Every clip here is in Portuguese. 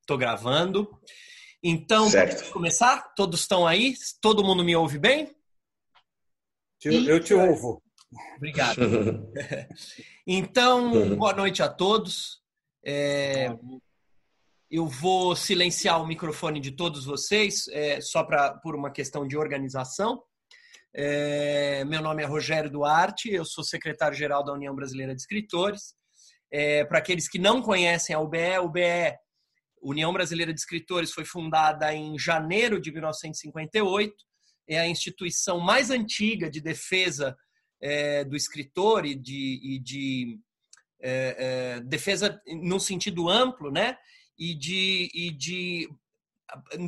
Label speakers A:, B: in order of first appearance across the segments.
A: Estou é, gravando. Então, vamos começar? Todos estão aí? Todo mundo me ouve bem?
B: Eu te ouvo.
A: Obrigado. então, boa noite a todos. É, eu vou silenciar o microfone de todos vocês, é, só pra, por uma questão de organização. É, meu nome é Rogério Duarte, eu sou secretário-geral da União Brasileira de Escritores. É, Para aqueles que não conhecem a UBE, a UBE, União Brasileira de Escritores, foi fundada em janeiro de 1958. É a instituição mais antiga de defesa é, do escritor e de, e de é, é, defesa no sentido amplo, né? E de, e de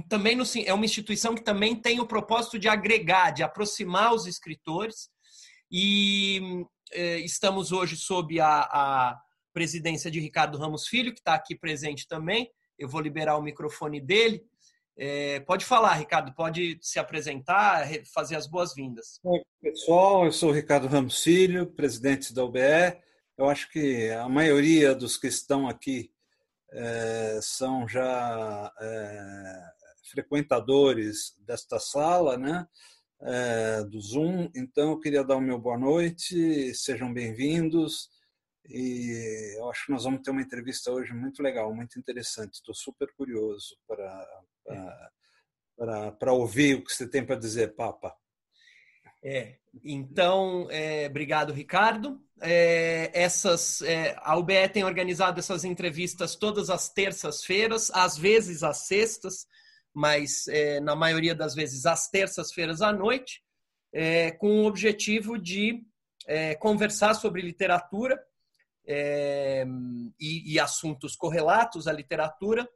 A: também no, é uma instituição que também tem o propósito de agregar, de aproximar os escritores. E é, estamos hoje sob a, a presidência de Ricardo Ramos Filho, que está aqui presente também. Eu vou liberar o microfone dele. É, pode falar, Ricardo, pode se apresentar, fazer as boas-vindas.
B: Oi, pessoal, eu sou o Ricardo Ramos Filho, presidente da UBE. Eu acho que a maioria dos que estão aqui é, são já é, frequentadores desta sala, né? É, do Zoom. Então, eu queria dar o meu boa noite, sejam bem-vindos. E eu acho que nós vamos ter uma entrevista hoje muito legal, muito interessante. Estou super curioso para, para ouvir o que você tem para dizer, Papa.
A: É, então, é, obrigado, Ricardo. É, essas, é, a UBE tem organizado essas entrevistas todas as terças-feiras, às vezes às sextas, mas é, na maioria das vezes às terças-feiras à noite, é, com o objetivo de é, conversar sobre literatura é, e, e, assuntos correlatos à literatura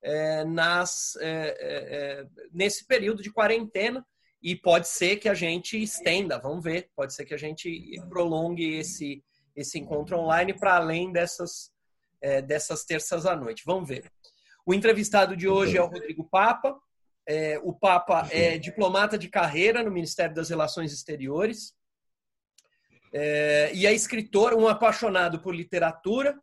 A: é, nas, é, nesse período de quarentena e pode ser que a gente estenda, vamos ver, pode ser que a gente prolongue esse, esse encontro online para além dessas, dessas terças à noite. Vamos ver. O entrevistado de hoje é o Rodrigo Papa. É, o Papa é diplomata de carreira no Ministério das Relações Exteriores, é, e é escritor, um apaixonado por literatura,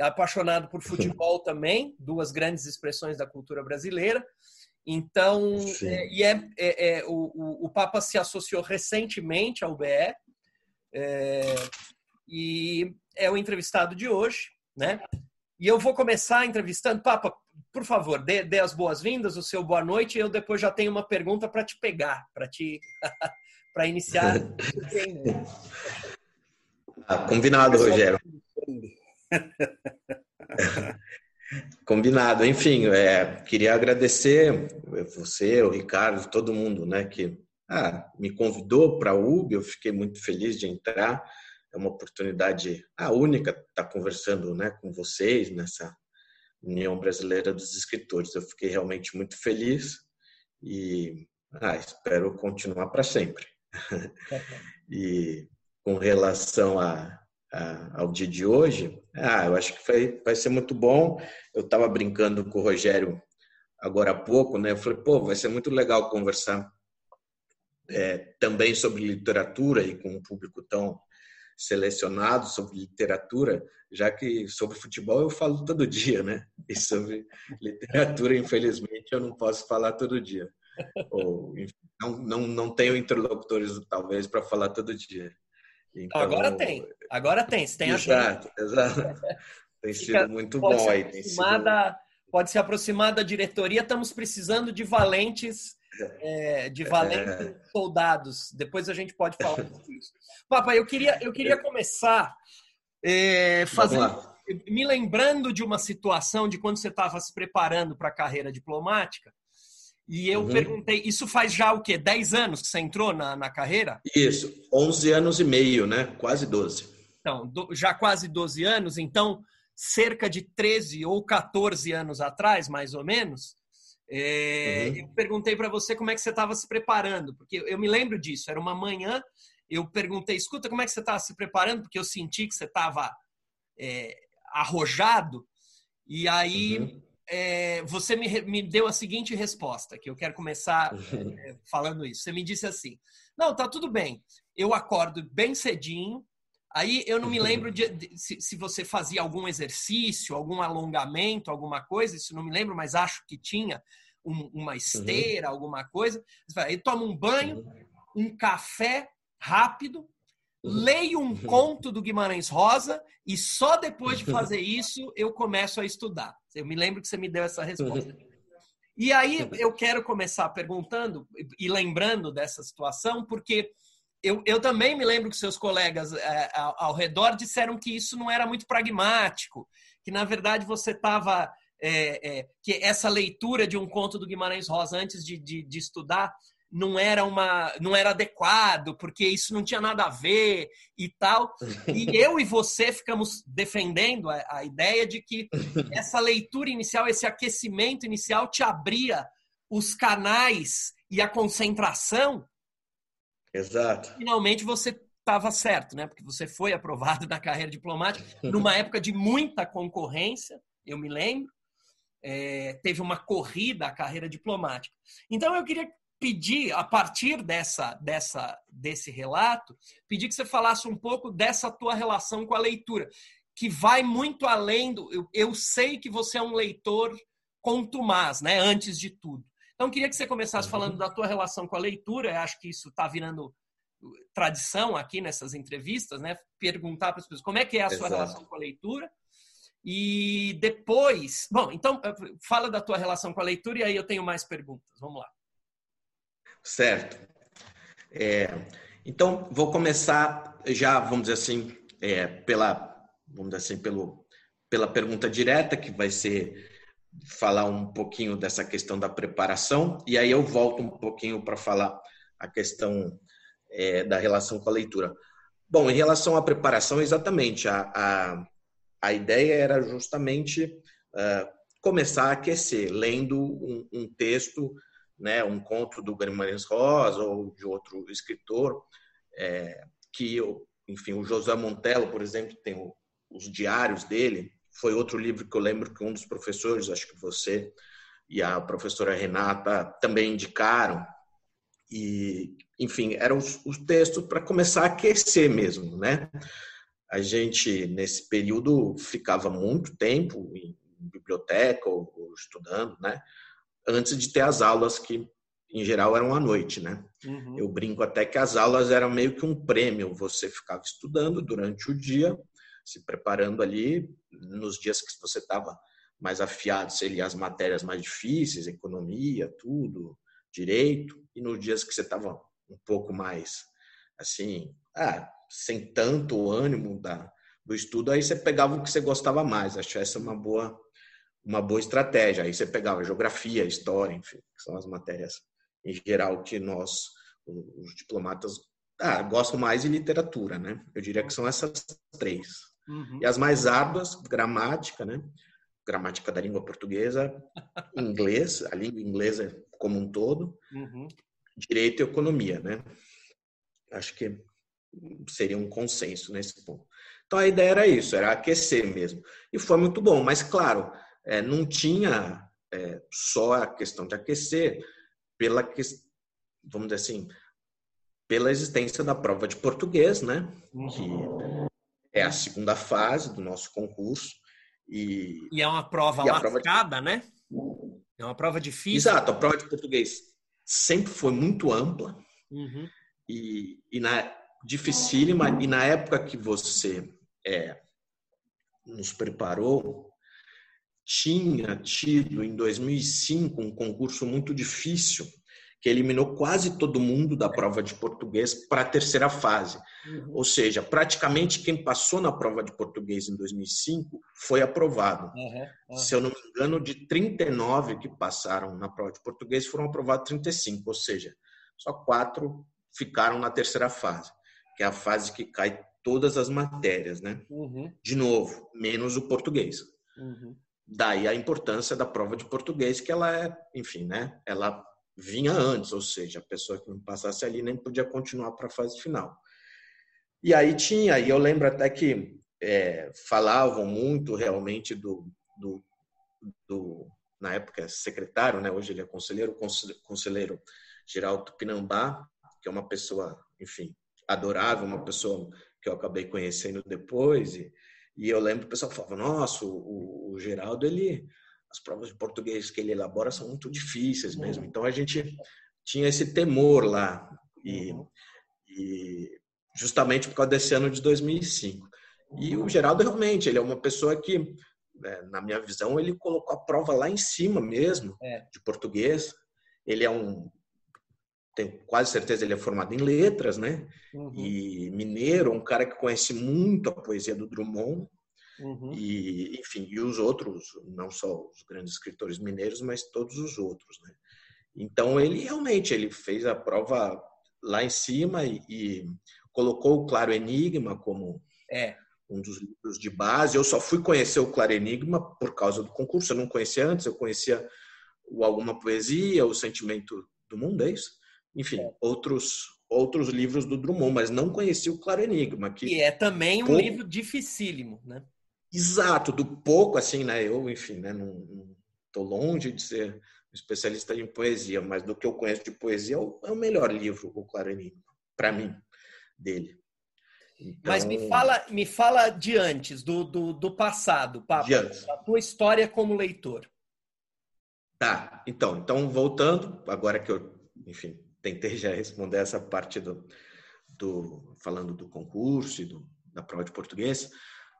A: apaixonado por futebol também, duas grandes expressões da cultura brasileira. Então, é, e é, é, é o, o, Papa se associou recentemente ao BE é, e é o entrevistado de hoje, né? E eu vou começar entrevistando. Papa, por favor, dê, dê as boas-vindas, o seu boa noite. E eu depois já tenho uma pergunta para te pegar, para te para iniciar.
C: ah, combinado, Rogério. Combinado. Enfim, é, queria agradecer você, o Ricardo, todo mundo, né, que ah, me convidou para a UB. Eu fiquei muito feliz de entrar. É uma oportunidade a única estar tá conversando, né, com vocês nessa União Brasileira dos Escritores. Eu fiquei realmente muito feliz e ah, espero continuar para sempre. e com relação a, a, ao dia de hoje, ah, eu acho que vai, vai ser muito bom. Eu estava brincando com o Rogério agora há pouco, né? Eu falei, pô, vai ser muito legal conversar é, também sobre literatura e com um público tão selecionado sobre literatura, já que sobre futebol eu falo todo dia, né? E sobre literatura, infelizmente, eu não posso falar todo dia. Ou, enfim, não, não, não tenho interlocutores, talvez, para falar todo dia.
A: Então, agora tem, agora tem, você tem
C: exato, a Exato, Tem sido muito bom aí. Tem sido...
A: Pode se aproximar da diretoria, estamos precisando de valentes é, de valentes é. soldados. Depois a gente pode falar sobre isso. Papai, eu queria, eu queria começar é, fazendo, me lembrando de uma situação de quando você estava se preparando para a carreira diplomática. E eu uhum. perguntei, isso faz já o quê? 10 anos que você entrou na, na carreira?
C: Isso, 11 anos e meio, né? Quase 12.
A: Então, do, já quase 12 anos, então cerca de 13 ou 14 anos atrás, mais ou menos, é, uhum. Eu perguntei para você como é que você estava se preparando, porque eu me lembro disso. Era uma manhã, eu perguntei, escuta, como é que você estava se preparando? Porque eu senti que você estava é, arrojado. E aí uhum. É, você me, me deu a seguinte resposta, que eu quero começar uhum. é, falando isso. Você me disse assim: não, tá tudo bem. Eu acordo bem cedinho, Aí eu não me lembro de, de, se, se, você fazia algum exercício, algum alongamento, alguma coisa, isso não me lembro, mas acho que tinha um, uma esteira, uhum. alguma coisa. Aí toma um banho, um café rápido. Leio um uhum. conto do Guimarães Rosa e só depois de fazer isso eu começo a estudar. Eu me lembro que você me deu essa resposta. E aí eu quero começar perguntando e lembrando dessa situação, porque eu, eu também me lembro que seus colegas é, ao, ao, redor disseram que isso não era muito pragmático, que na verdade você estava. É, é, que essa leitura de um conto do Guimarães Rosa antes de, de, de, estudar não era uma não era adequado porque isso não tinha nada a ver e tal e eu e você ficamos defendendo a, a ideia de que essa leitura inicial esse aquecimento inicial te abria os canais e a concentração
C: Exato.
A: Finalmente você estava certo, né? Porque você foi aprovado na carreira diplomática numa época de muita concorrência, eu me lembro. É, teve uma corrida à carreira diplomática. Então eu queria pedir, a partir dessa, dessa, desse relato, pedir que você falasse um pouco dessa tua relação com a leitura, que vai muito além do. Eu, eu sei que você é um leitor contumaz, né? Antes de tudo. Então, queria que você começasse uhum. falando da tua relação com a leitura. Eu acho que isso está virando tradição aqui nessas entrevistas, né? Perguntar para as pessoas como é que é a sua Exato. relação com a leitura. E depois, bom, então fala da tua relação com a leitura e aí eu tenho mais perguntas. Vamos lá.
C: Certo. É, então vou começar já, vamos dizer assim, é, pela, vamos dizer assim, pelo, pela pergunta direta que vai ser falar um pouquinho dessa questão da preparação e aí eu volto um pouquinho para falar a questão é, da relação com a leitura. Bom, em relação à preparação, exatamente, a, a, a ideia era justamente uh, começar a aquecer, lendo um, um, texto, né, um conto do Guimarães Rosa ou de outro escritor, é, que, enfim, o José Montello, por exemplo, tem o, os diários dele, foi outro livro que eu lembro que um dos professores, acho que você e a professora Renata também indicaram. E, enfim, eram os, os textos para começar a aquecer mesmo, né? A gente, nesse período, ficava muito tempo em biblioteca ou, ou estudando, né? Antes de ter as aulas que, em geral, eram à noite, né? Uhum. Eu brinco até que as aulas eram meio que um prêmio. Você ficava estudando durante o dia se preparando ali nos dias que você estava mais afiado, seria as matérias mais difíceis, economia, tudo, direito, e nos dias que você estava um pouco mais assim, ah, sem tanto ânimo da, do estudo, aí você pegava o que você gostava mais. Acho essa uma boa uma boa estratégia. Aí você pegava geografia, história, enfim, que são as matérias em geral que nós os diplomatas ah, gostam mais de literatura, né? Eu diria que são essas três. Uhum. E as mais árduas, gramática, né? Gramática da língua portuguesa, inglês, a língua inglesa como um todo, uhum. direito e economia, né? Acho que seria um consenso nesse ponto. Então a ideia era isso, era aquecer mesmo. E foi muito bom, mas claro, é, não tinha é, só a questão de aquecer pela que, vamos dizer assim, pela existência da prova de português, né? Uhum. Que é a segunda fase do nosso concurso. E,
A: e é uma prova lascada, de... né? É uma prova difícil.
C: Exato, a prova de português sempre foi muito ampla uhum. e, e na dificílima. E na época que você é, nos preparou, tinha tido em 2005 um concurso muito difícil que eliminou quase todo mundo da prova de português para a terceira fase. Uhum. Ou seja, praticamente quem passou na prova de português em 2005 foi aprovado. Uhum. Uhum. Se eu não me engano, de 39 que passaram na prova de português, foram aprovados 35, ou seja, só quatro ficaram na terceira fase, que é a fase que cai todas as matérias, né? Uhum. De novo, menos o português. Daí a importância da prova de português, que ela é, enfim, né? Ela vinha antes, ou seja, a pessoa que não passasse ali nem podia continuar para a fase final. E aí tinha, e eu lembro até que é, falavam muito realmente do, do, do, na época, secretário, né? hoje ele é conselheiro, conselheiro geral Tupinambá, que é uma pessoa, enfim, adorável, uma pessoa que eu acabei conhecendo depois. E, e eu lembro que o pessoal falava: Nossa, o, o Geraldo, ele, as provas de português que ele elabora são muito difíceis mesmo. Uhum. Então a gente tinha esse temor lá. E, uhum. e justamente por causa desse ano de 2005. E o Geraldo realmente, ele é uma pessoa que, né, na minha visão, ele colocou a prova lá em cima mesmo, é. de português. Ele é um, tenho quase certeza ele é formado em letras, né? Uhum. E mineiro, um cara que conhece muito a poesia do Drummond. Uhum. E, enfim, e os outros, não só os grandes escritores mineiros, mas todos os outros, né? Então ele realmente ele fez a prova lá em cima e, e colocou o Claro Enigma como é. um dos livros de base. Eu só fui conhecer o Claro Enigma por causa do concurso. Eu não conhecia antes, eu conhecia o Alguma Poesia, o Sentimento do Mundo, é isso? Enfim, é. outros outros livros do Drummond, mas não conhecia o Claro Enigma.
A: Que e é também um pouco... livro dificílimo, né?
C: Exato, do pouco, assim, né? Eu, enfim, né? Não, tô longe de ser especialista em poesia, mas do que eu conheço de poesia é o, é melhor livro, o Claro Enigma, para mim dele.
A: Então... Mas me então fala, me fala de antes, do, do, do passado, Papa, da tua história como leitor.
C: Tá, então, então voltando, agora que eu, enfim, tentei já responder essa parte do, do falando do concurso e do, da prova de português.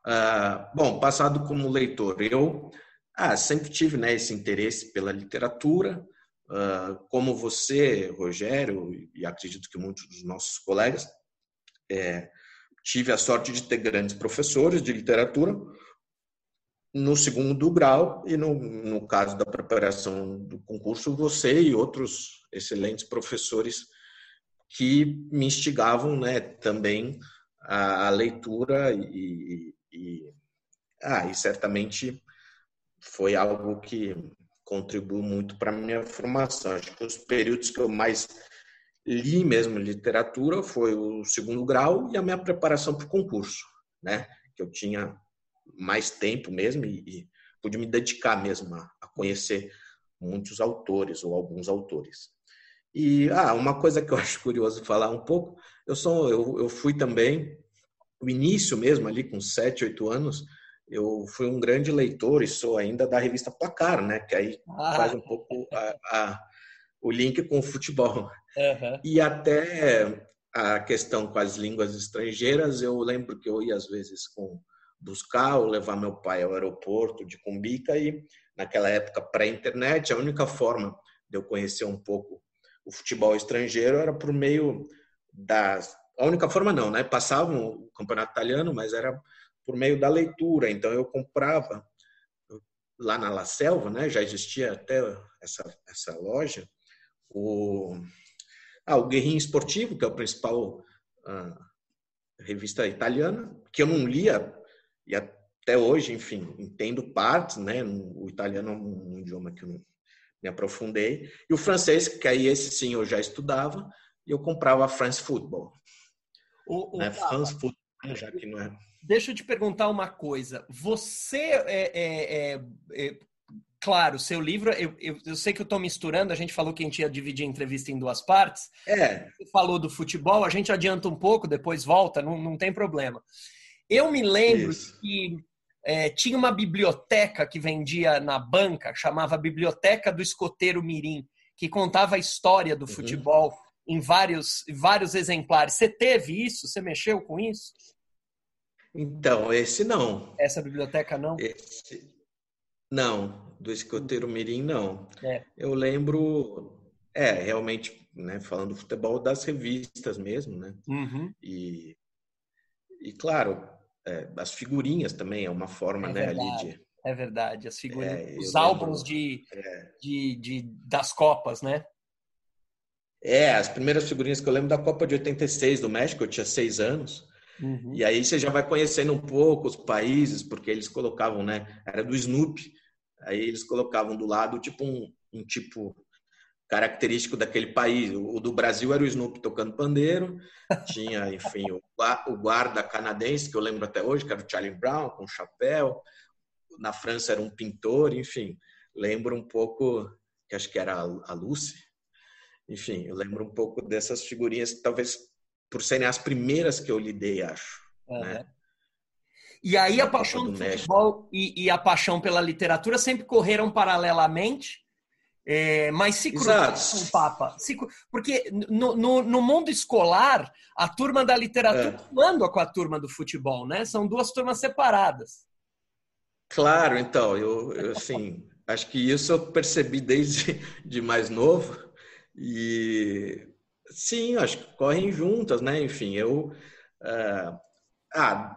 C: Uh, bom, passado como leitor, eu ah, sempre tive né, esse interesse pela literatura, uh, como você, Rogério, e acredito que muitos dos nossos colegas, é, tive a sorte de ter grandes professores de literatura no segundo grau e no, no caso da preparação do concurso você e outros excelentes professores que me instigavam né, também a, a leitura e, e, ah, e certamente foi algo que contribuiu muito para a minha formação. Acho que os períodos que eu mais li mesmo literatura foi o segundo grau e a minha preparação para o concurso, né? Que eu tinha mais tempo mesmo e, e pude me dedicar mesmo a, a, conhecer muitos autores ou alguns autores. E ah, uma coisa que eu acho curioso falar um pouco, eu sou eu, eu fui também o início mesmo ali com sete, oito anos, eu fui um grande leitor e sou ainda da revista Placar, né? Que aí ah. faz um pouco a, a, o link com o futebol. Uhum. E até a questão com as línguas estrangeiras, eu lembro que eu ia às vezes com buscar ou levar meu pai ao aeroporto de Cumbica e naquela época pré-internet, a única forma de eu conhecer um pouco o futebol estrangeiro era por meio das a única forma não, né? Passavam o campeonato italiano, mas era por meio da leitura. Então eu comprava lá na La Selva, né? Já existia até essa essa loja o ah, o Guerrinho Esportivo, que é a principal ah, revista italiana, que eu não lia, e até hoje, enfim, entendo partes, né? O italiano é um idioma que eu não me aprofundei. E o francês, que aí esse sim eu já estudava, e eu comprava a France Football. O, o, né? France Football, né, já que não é...
A: Deixa eu te perguntar uma coisa. Você é, é, é, é claro, seu livro, eu, eu, eu, sei que eu estou misturando, a gente falou que a gente ia dividir a entrevista em duas partes.
C: É.
A: Você falou do futebol, a gente adianta um pouco, depois volta, não, não tem problema. Eu me lembro Isso. que é, tinha uma biblioteca que vendia na banca, chamava Biblioteca do Escoteiro Mirim, que contava a história do uhum. futebol em vários, vários exemplares. Você teve isso? Você mexeu com isso?
C: Então, esse não.
A: Essa biblioteca não?
C: Esse, não, do escoteiro mirim não. É. Eu lembro, é, realmente, né, falando do futebol, das revistas mesmo, né? Uhum. E, e claro, é, as figurinhas também é uma forma, é né,
A: verdade,
C: ali de...
A: É verdade, as figurinhas, é, os álbuns de, é. de, de, das Copas, né?
C: É, as primeiras figurinhas que eu lembro da Copa de 86 do México, eu tinha seis anos. Uhum. E aí você já vai conhecendo um pouco os países, porque eles colocavam, né? Era do Snoopy. Aí eles colocavam do lado tipo um, um tipo característico daquele país. O do Brasil era o Snoopy tocando pandeiro, tinha, enfim, o, o guarda canadense, que eu lembro até hoje, que era o Charlie Brown, com chapéu. Na França era um pintor, enfim. Lembro um pouco, que acho que era a Lucy. Enfim, eu lembro um pouco dessas figurinhas, talvez por serem as primeiras que eu lidei, acho. Uhum. Né?
A: E aí a paixão do, do futebol e, e, a paixão pela literatura sempre correram paralelamente, é, mas se cruzaram com o Papa. Se, porque no, no, no, mundo escolar, a turma da literatura é. anda com a turma do futebol, né? São duas turmas separadas.
C: Claro, então, eu, eu assim, acho que isso eu percebi desde de mais novo. E sim, acho que correm juntas, né? Enfim, eu. Uh, ah,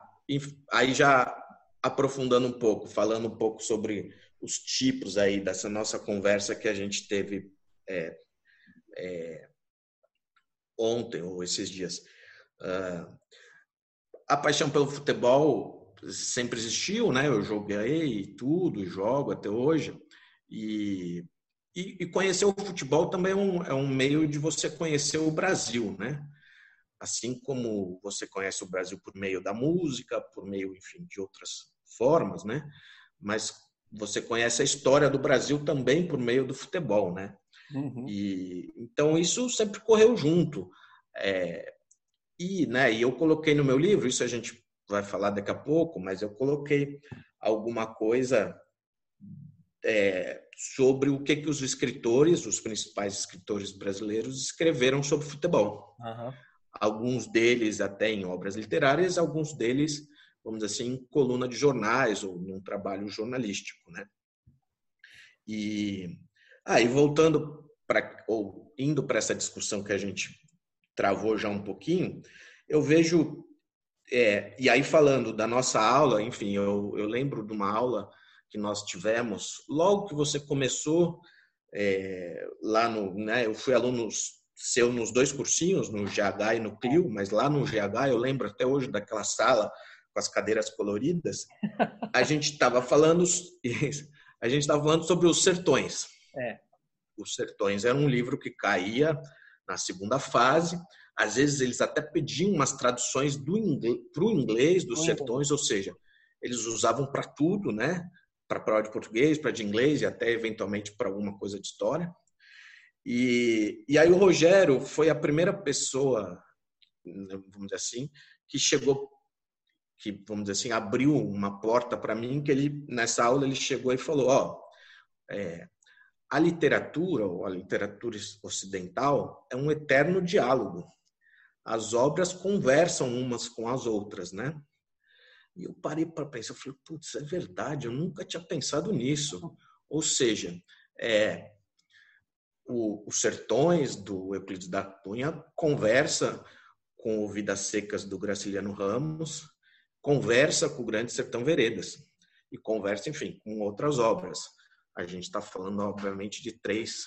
C: aí já aprofundando um pouco, falando um pouco sobre os tipos aí dessa nossa conversa que a gente teve é, é, ontem ou esses dias. Uh, a paixão pelo futebol sempre existiu, né? Eu joguei tudo, jogo até hoje. E, e, e conhecer o futebol também é um, é um meio de você conhecer o Brasil, né? assim como você conhece o Brasil por meio da música, por meio, enfim, de outras formas, né? Mas você conhece a história do Brasil também por meio do futebol, né? Uhum. E então isso sempre correu junto. É, e, né? E eu coloquei no meu livro, isso a gente vai falar daqui a pouco, mas eu coloquei alguma coisa é, sobre o que que os escritores, os principais escritores brasileiros escreveram sobre futebol. Uhum alguns deles até em obras literárias, alguns deles, vamos dizer assim, coluna de jornais ou num trabalho jornalístico, né? E aí ah, voltando para ou indo para essa discussão que a gente travou já um pouquinho, eu vejo é, e aí falando da nossa aula, enfim, eu, eu lembro de uma aula que nós tivemos logo que você começou é, lá no, né? Eu fui aluno seu nos dois cursinhos, no GH e no Clio, mas lá no GH eu lembro até hoje daquela sala com as cadeiras coloridas. A gente estava falando, a gente estava falando sobre os sertões. É. Os sertões era um livro que caía na segunda fase. Às vezes eles até pediam umas traduções do inglês para o inglês dos sertões, ou seja, eles usavam para tudo, né? Para prova de português, para de inglês e até eventualmente para alguma coisa de história. E, e aí o Rogério foi a primeira pessoa, vamos dizer assim, que chegou, que vamos dizer assim, abriu uma porta para mim, que ele nessa aula ele chegou e falou, ó, oh, é, a literatura ou a literatura ocidental é um eterno diálogo. As obras conversam umas com as outras, né? E eu parei para pensar, eu falei, putz, é verdade, eu nunca tinha pensado nisso. Ou seja, é, o, os Sertões, do Euclides da Cunha, conversa com o Vidas Secas, do Graciliano Ramos, conversa com o Grande Sertão Veredas e conversa, enfim, com outras obras. A gente está falando, obviamente, de três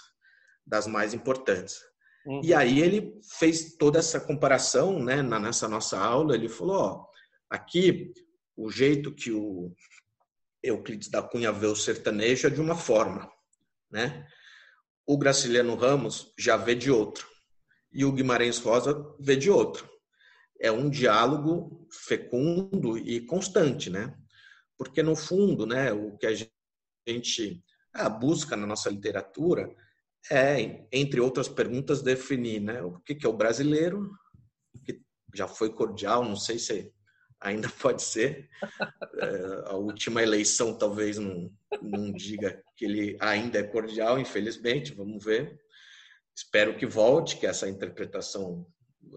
C: das mais importantes. Uhum. E aí ele fez toda essa comparação, né, nessa nossa aula, ele falou, ó, aqui o jeito que o Euclides da Cunha vê o sertanejo é de uma forma, né? o Graciliano Ramos já vê de outro e o Guimarães Rosa vê de outro. É um diálogo fecundo e constante, né? Porque no fundo, né, o que a gente busca na nossa literatura é, entre outras perguntas, definir, né, o que é o brasileiro, que já foi cordial, não sei se ainda pode ser. É, a última eleição talvez não, não diga que ele ainda é cordial, infelizmente, vamos ver. Espero que volte, que essa interpretação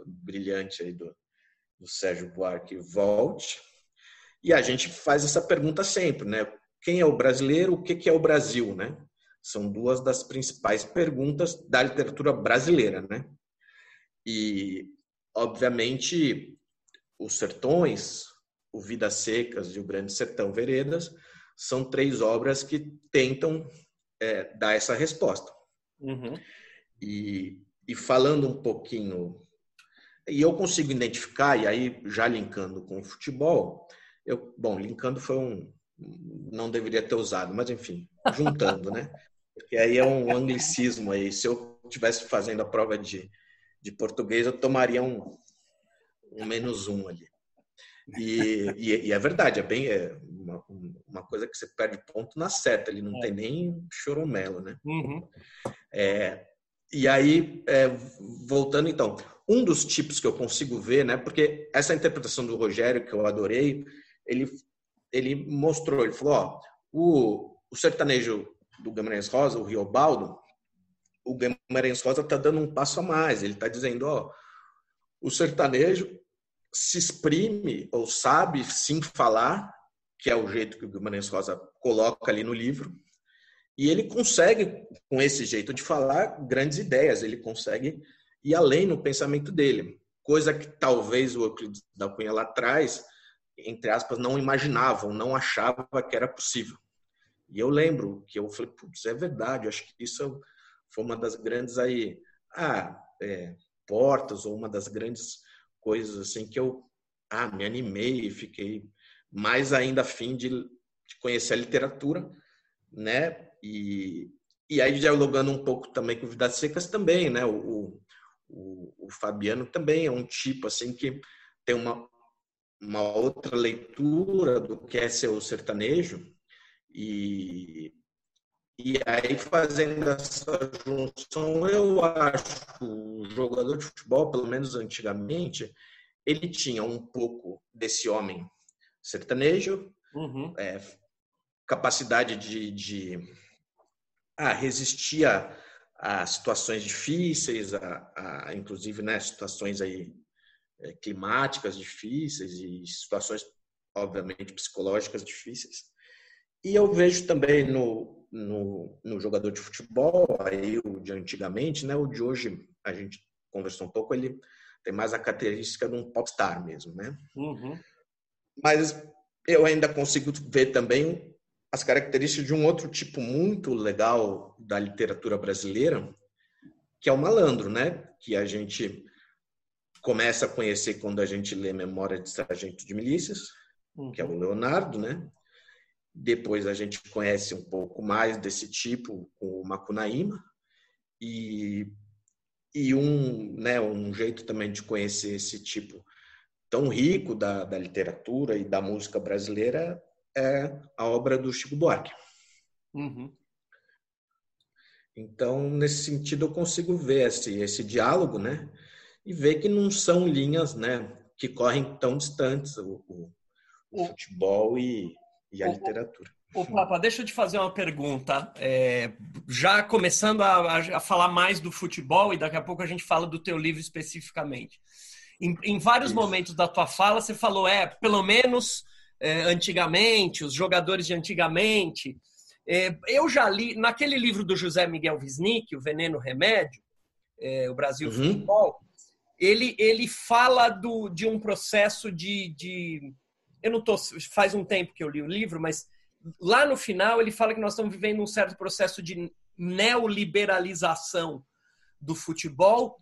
C: brilhante aí do, do Sérgio Buarque volte. E a gente faz essa pergunta sempre, né? Quem é o brasileiro? O que é o Brasil, né? São duas das principais perguntas da literatura brasileira, né? E, obviamente, os Sertões, o Vidas Secas e o Grande Sertão Veredas são três obras que tentam é, dar essa resposta. Uhum. E, e falando um pouquinho, e eu consigo identificar, e aí já linkando com o futebol, eu, bom, linkando foi um, não deveria ter usado, mas enfim, juntando, né? Porque aí é um anglicismo aí. Se eu estivesse fazendo a prova de, de português, eu tomaria um, um menos um ali. E, e, e, é verdade, é bem é uma, uma coisa que você perde ponto na seta, ele não é. tem nem choromelo, né? Uhum. É, e aí, é, voltando então, um dos tipos que eu consigo ver, né? Porque essa interpretação do Rogério que eu adorei, ele ele mostrou, ele falou, ó, o, o sertanejo do Guimarães Rosa, o Riobaldo, o Guimarães Rosa está dando um passo a mais. Ele está dizendo, ó, o sertanejo se exprime ou sabe sim falar, que é o jeito que o Guimarães Rosa coloca ali no livro, e ele consegue, com esse jeito de falar, grandes ideias, ele consegue ir além no pensamento dele, coisa que talvez o Euclides da Cunha lá atrás, entre aspas, não imaginavam, não achava que era possível. E eu lembro que eu falei, putz, é verdade, acho que isso foi uma das grandes aí, ah, é, portas ou uma das grandes coisas assim que eu ah, me animei e fiquei mais ainda afim de, de conhecer a literatura, né? E, e aí dialogando um pouco também com Vidas Secas também, né? O, o, o Fabiano também é um tipo assim que tem uma, uma outra leitura do que é ser o sertanejo e, e aí, fazendo essa junção, eu acho que o jogador de futebol, pelo menos antigamente, ele tinha um pouco desse homem sertanejo, uhum. é, capacidade de, de ah, resistir a, a, situações difíceis, a, a inclusive né, situações aí, é, climáticas difíceis e situações, obviamente, psicológicas difíceis. E eu vejo também no, no, no, jogador de futebol, aí o de antigamente, né? O de hoje, a gente conversou um pouco, ele tem mais a característica de um popstar mesmo, né? Uhum. Mas eu ainda consigo ver também as características de um outro tipo muito legal da literatura brasileira, que é o malandro, né? Que a gente começa a conhecer quando a gente lê Memória de Sargento de Milícias, uhum. que é o. Leonardo, né? Depois a gente conhece um pouco mais desse tipo com o Macunaíma e, e um, né, um jeito também de conhecer esse tipo tão rico da, da literatura e da música brasileira é a obra do Chico Buarque. Uhum. Então, nesse sentido, eu consigo ver esse, esse diálogo, né? E ver que não são linhas, né? Que correm tão distantes, o, o, o futebol e, e a literatura.
A: Ô, Papa, deixa eu te fazer uma pergunta. É, já começando a, a, falar mais do futebol, e daqui a pouco a gente fala do teu livro especificamente. Em, em vários Isso. momentos da tua fala, você falou, é, pelo menos é, antigamente, os jogadores de antigamente. É, eu já li, naquele livro do José Miguel Wisnik, O Veneno Remédio, é, O Brasil uhum. Futebol, ele, ele fala do, de um processo de, de eu não tô, faz um tempo que eu li o livro, mas lá no final ele fala que nós estamos vivendo um certo processo de neoliberalização do futebol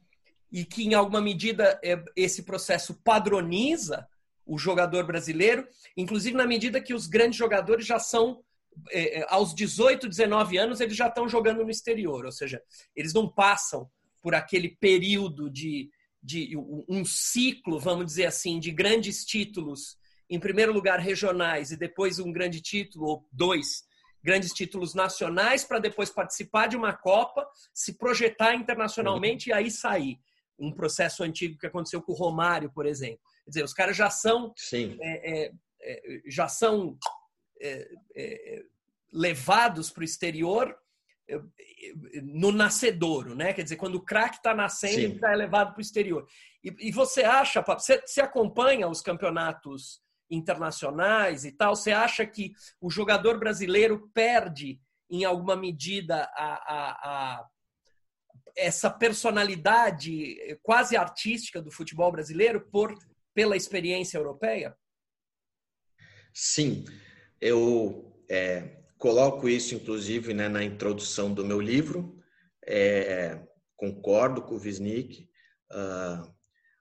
A: e que em alguma medida é, esse processo padroniza o jogador brasileiro, inclusive na medida que os grandes jogadores já são é, é aos 18, 19 anos eles já estão jogando no exterior, ou seja, eles não passam por aquele período de, de um ciclo, vamos dizer assim, de grandes títulos em primeiro lugar, regionais e depois um grande título, ou dois grandes títulos nacionais, para depois participar de uma Copa, se projetar internacionalmente e aí sair. Um processo antigo que aconteceu com o Romário, por exemplo. Quer dizer, os caras já são. É, é, é, já são é, é, levados para o exterior no nascedouro, né? Quer dizer, quando o craque está nascendo, está levado para o exterior. E, e, você acha, você, você acompanha os campeonatos internacionais e tal, você acha que o jogador brasileiro perde, em alguma medida, a, a, a essa personalidade quase artística do futebol brasileiro por pela experiência europeia?
C: Sim, eu é, coloco isso, inclusive, né, na introdução do meu livro. É, concordo com o Wisnik. Uh,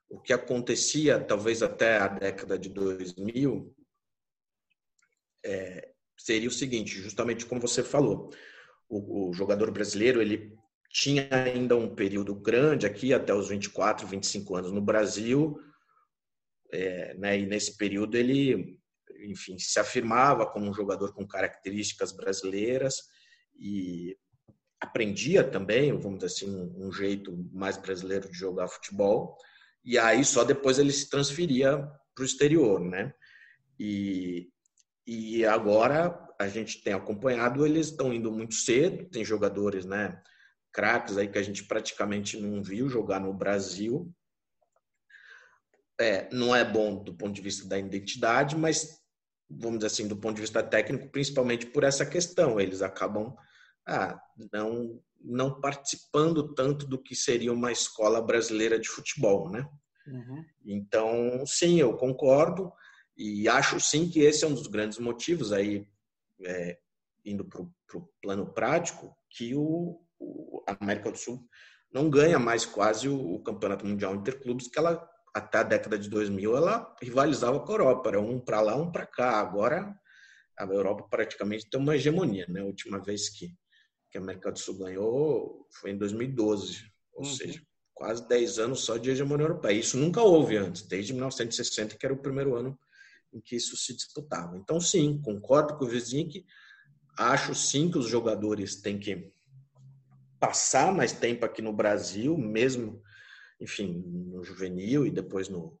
C: o que acontecia talvez até a década de 2000 é, seria o seguinte, justamente como você falou, o, o, jogador brasileiro ele tinha ainda um período grande aqui até os 24, 25 anos no Brasil, é, né, e nesse período ele, enfim, se afirmava como um jogador com características brasileiras e aprendia também, vamos dizer assim, um, um jeito mais brasileiro de jogar futebol. E aí só depois ele se transferia para o exterior, né? E, e agora a gente tem acompanhado, eles estão indo muito cedo, tem jogadores, né, craques aí que a gente praticamente não viu jogar no Brasil. É, não é bom do ponto de vista da identidade, mas vamos dizer assim, do ponto de vista técnico, principalmente por essa questão, eles acabam ah, não não participando tanto do que seria uma escola brasileira de futebol, né? Uhum. Então, sim, eu concordo e acho sim que esse é um dos grandes motivos aí é, indo para o plano prático, que o, o, a América do Sul não ganha mais quase o, o Campeonato Mundial Interclubes, que ela até a década de 2000 ela rivalizava com a Europa, era um para lá, um para cá. Agora a Europa praticamente tem uma hegemonia, né? A última vez que, que a América do Sul ganhou foi em 2012, ou uhum. seja, quase 10 anos só de hegemonia europeia. Isso nunca houve antes, desde 1960, que era o primeiro ano em que isso se disputava. Então, sim, concordo com o vizinho que acho sim que os jogadores têm que passar mais tempo aqui no Brasil, mesmo, enfim, no juvenil e depois no,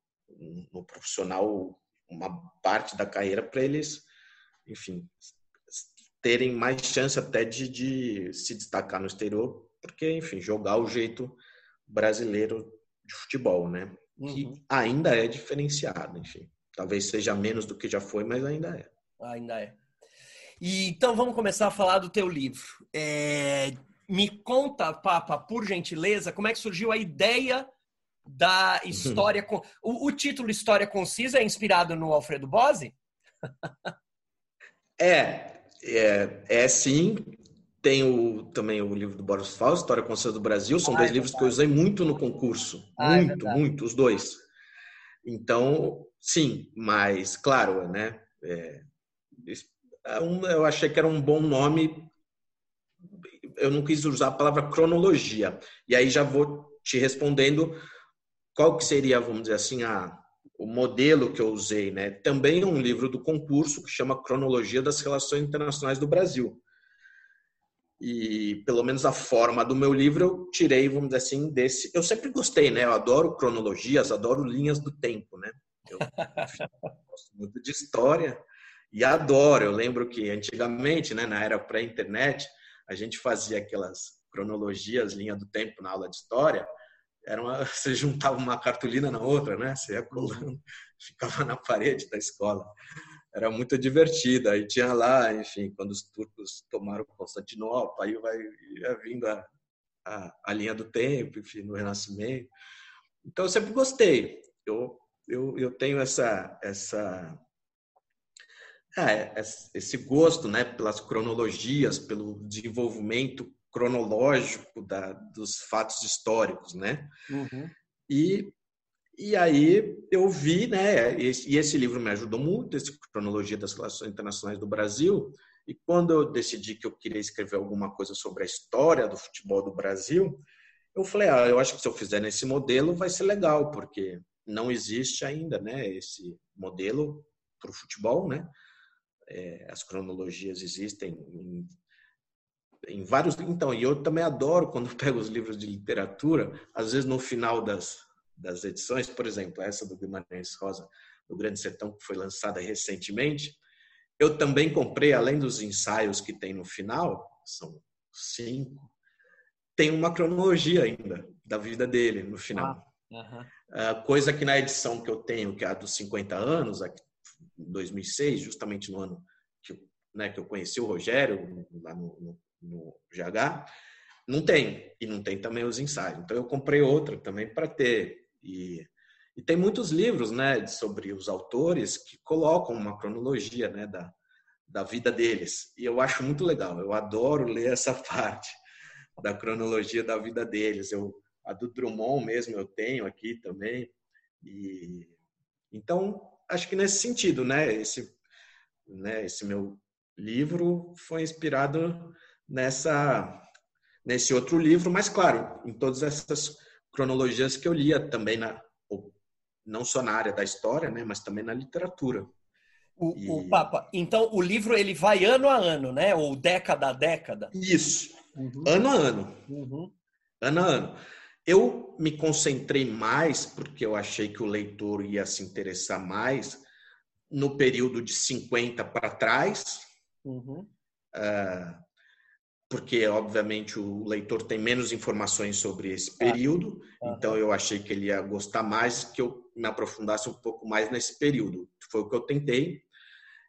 C: no profissional, uma parte da carreira para eles, enfim, terem mais chance até de, de se destacar no exterior, porque, enfim, jogar o jeito brasileiro de futebol, né? Que uhum. ainda é diferenciado, enfim. Talvez seja menos do que já foi, mas ainda é.
A: Ainda é. E, então vamos começar a falar do teu livro. É, me conta, Papa, por gentileza, como é que surgiu a ideia da história. o, o, título História Concisa é inspirado no Alfredo Bose?
C: é, é, é sim. Tem o, também o livro do Boris Fausto, História Concisa do Brasil. São ah, dois é livros que eu usei muito no concurso. Ah, é muito, é muito, os dois. Então, sim, mas, claro, né? É, é eu achei que era um bom nome. Eu não quis usar a palavra cronologia. E aí já vou te respondendo qual que seria, vamos dizer assim, a, o modelo que eu usei, né? Também um livro do concurso que chama Cronologia das Relações Internacionais do Brasil. E pelo menos a forma do meu livro eu tirei, vamos dizer assim, desse. Eu sempre gostei, né? Eu adoro cronologias, adoro linhas do tempo, né? Eu gosto muito de história e adoro. Eu lembro que antigamente, né, na era pré-internet, a gente fazia aquelas cronologias, linha do tempo na aula de história. Era uma, você juntava uma cartolina na outra, né? Você ia colando, ficava na parede da escola era muito divertida. Aí tinha lá, enfim, quando os turcos tomaram Constantinopla, aí vai ia vindo a, a, a, linha do tempo, enfim, no Renascimento. Então eu sempre gostei. Eu eu, eu tenho essa essa é, esse gosto, né, pelas cronologias, pelo desenvolvimento cronológico da, dos fatos históricos, né? Uhum. E e aí eu vi, né, e esse livro me ajudou muito, esse Cronologia das Relações Internacionais do Brasil, e quando eu decidi que eu queria escrever alguma coisa sobre a história do futebol do Brasil, eu falei, ah, eu acho que se eu fizer nesse modelo vai ser legal, porque não existe ainda, né, esse modelo para o futebol, né? É, as cronologias existem em, em vários. Então, e eu também adoro quando pego os livros de literatura, às vezes no final das das edições, por exemplo, essa do Guimarães Rosa, do Grande Sertão, que foi lançada recentemente, eu também comprei, além dos ensaios que tem no final, são cinco, tem uma cronologia ainda da vida dele no final. Ah, uh, coisa que na edição que eu tenho, que é a dos 50 anos, em 2006, justamente no ano que, né, que eu conheci o Rogério, lá no, no, no GH, não tem. E não tem também os ensaios. Então eu comprei outra também para ter e, e tem muitos livros né, sobre os autores que colocam uma cronologia né, da, da vida deles. E eu acho muito legal, eu adoro ler essa parte da cronologia da vida deles. Eu, a do Drummond mesmo eu tenho aqui também. E, então, acho que nesse sentido, né, esse, né, esse meu livro foi inspirado nessa nesse outro livro, mas claro, em todas essas cronologias que eu lia também na não só na área da história, né, mas também na literatura.
A: O, e... o Papa, então o livro ele vai ano a ano, né? Ou década a década?
C: Isso, uhum. ano a ano. Uhum. Ano a ano. Eu me concentrei mais, porque eu achei que o leitor ia se interessar mais, no período de 50 para trás, uhum. uh, porque, obviamente, o leitor tem menos informações sobre esse período, uhum. então eu achei que ele ia gostar mais que eu me aprofundasse um pouco mais nesse período. Foi o que eu tentei.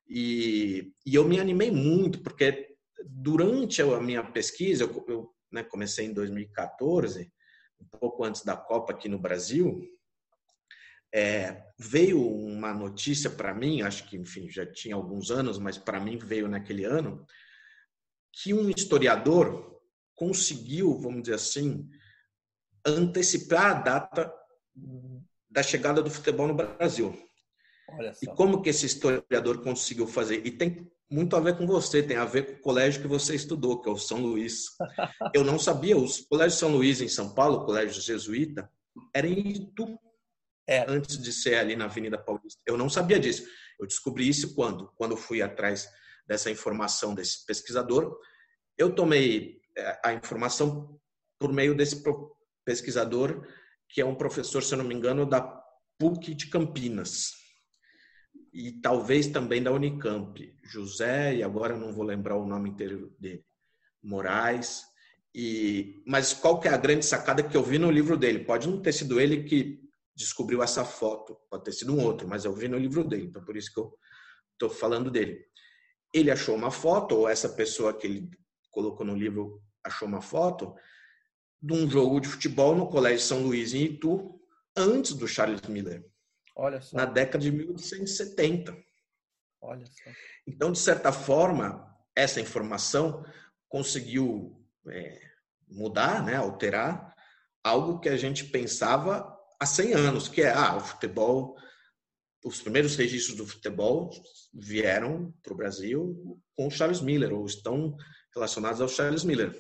C: E, e eu me animei muito, porque durante a minha pesquisa, eu, eu né, comecei em 2014, um pouco antes da Copa aqui no Brasil, é, veio uma notícia para mim, acho que, enfim, já tinha alguns anos, mas para mim veio naquele ano, que um historiador conseguiu, vamos dizer assim, antecipar a data da chegada do futebol no Brasil. E como que esse historiador conseguiu fazer? E tem muito a ver com você, tem a ver com o colégio que você estudou, que é o São Luís. Eu não sabia, os colégios São Luís em São Paulo, o colégio jesuíta, era em Itu, é. antes de ser ali na Avenida Paulista. Eu não sabia disso. Eu descobri isso quando? Quando fui atrás dessa informação desse pesquisador. Eu tomei é, a informação por meio desse pesquisador, que é um professor, se eu não me engano, da PUC de Campinas e talvez também da Unicamp, José, e agora não vou lembrar o nome inteiro dele, Moraes. E, mas qual que é a grande sacada que eu vi no livro dele? Pode não ter sido ele que descobriu essa foto, pode ter sido um outro, mas eu vi no livro dele, então por isso que eu estou falando dele. Ele achou uma foto, ou essa pessoa que ele colocou no livro achou uma foto, de um jogo de futebol no Colégio São Luís, em Itu, antes do Charles Miller.
A: Olha só.
C: Na década de 1870.
A: Olha só.
C: Então, de certa forma, essa informação conseguiu é, mudar, né, alterar algo que a gente pensava há 100 anos, que é ah, o futebol, os primeiros registros do futebol vieram para o Brasil com o Charles Miller, ou estão relacionados ao Charles Miller.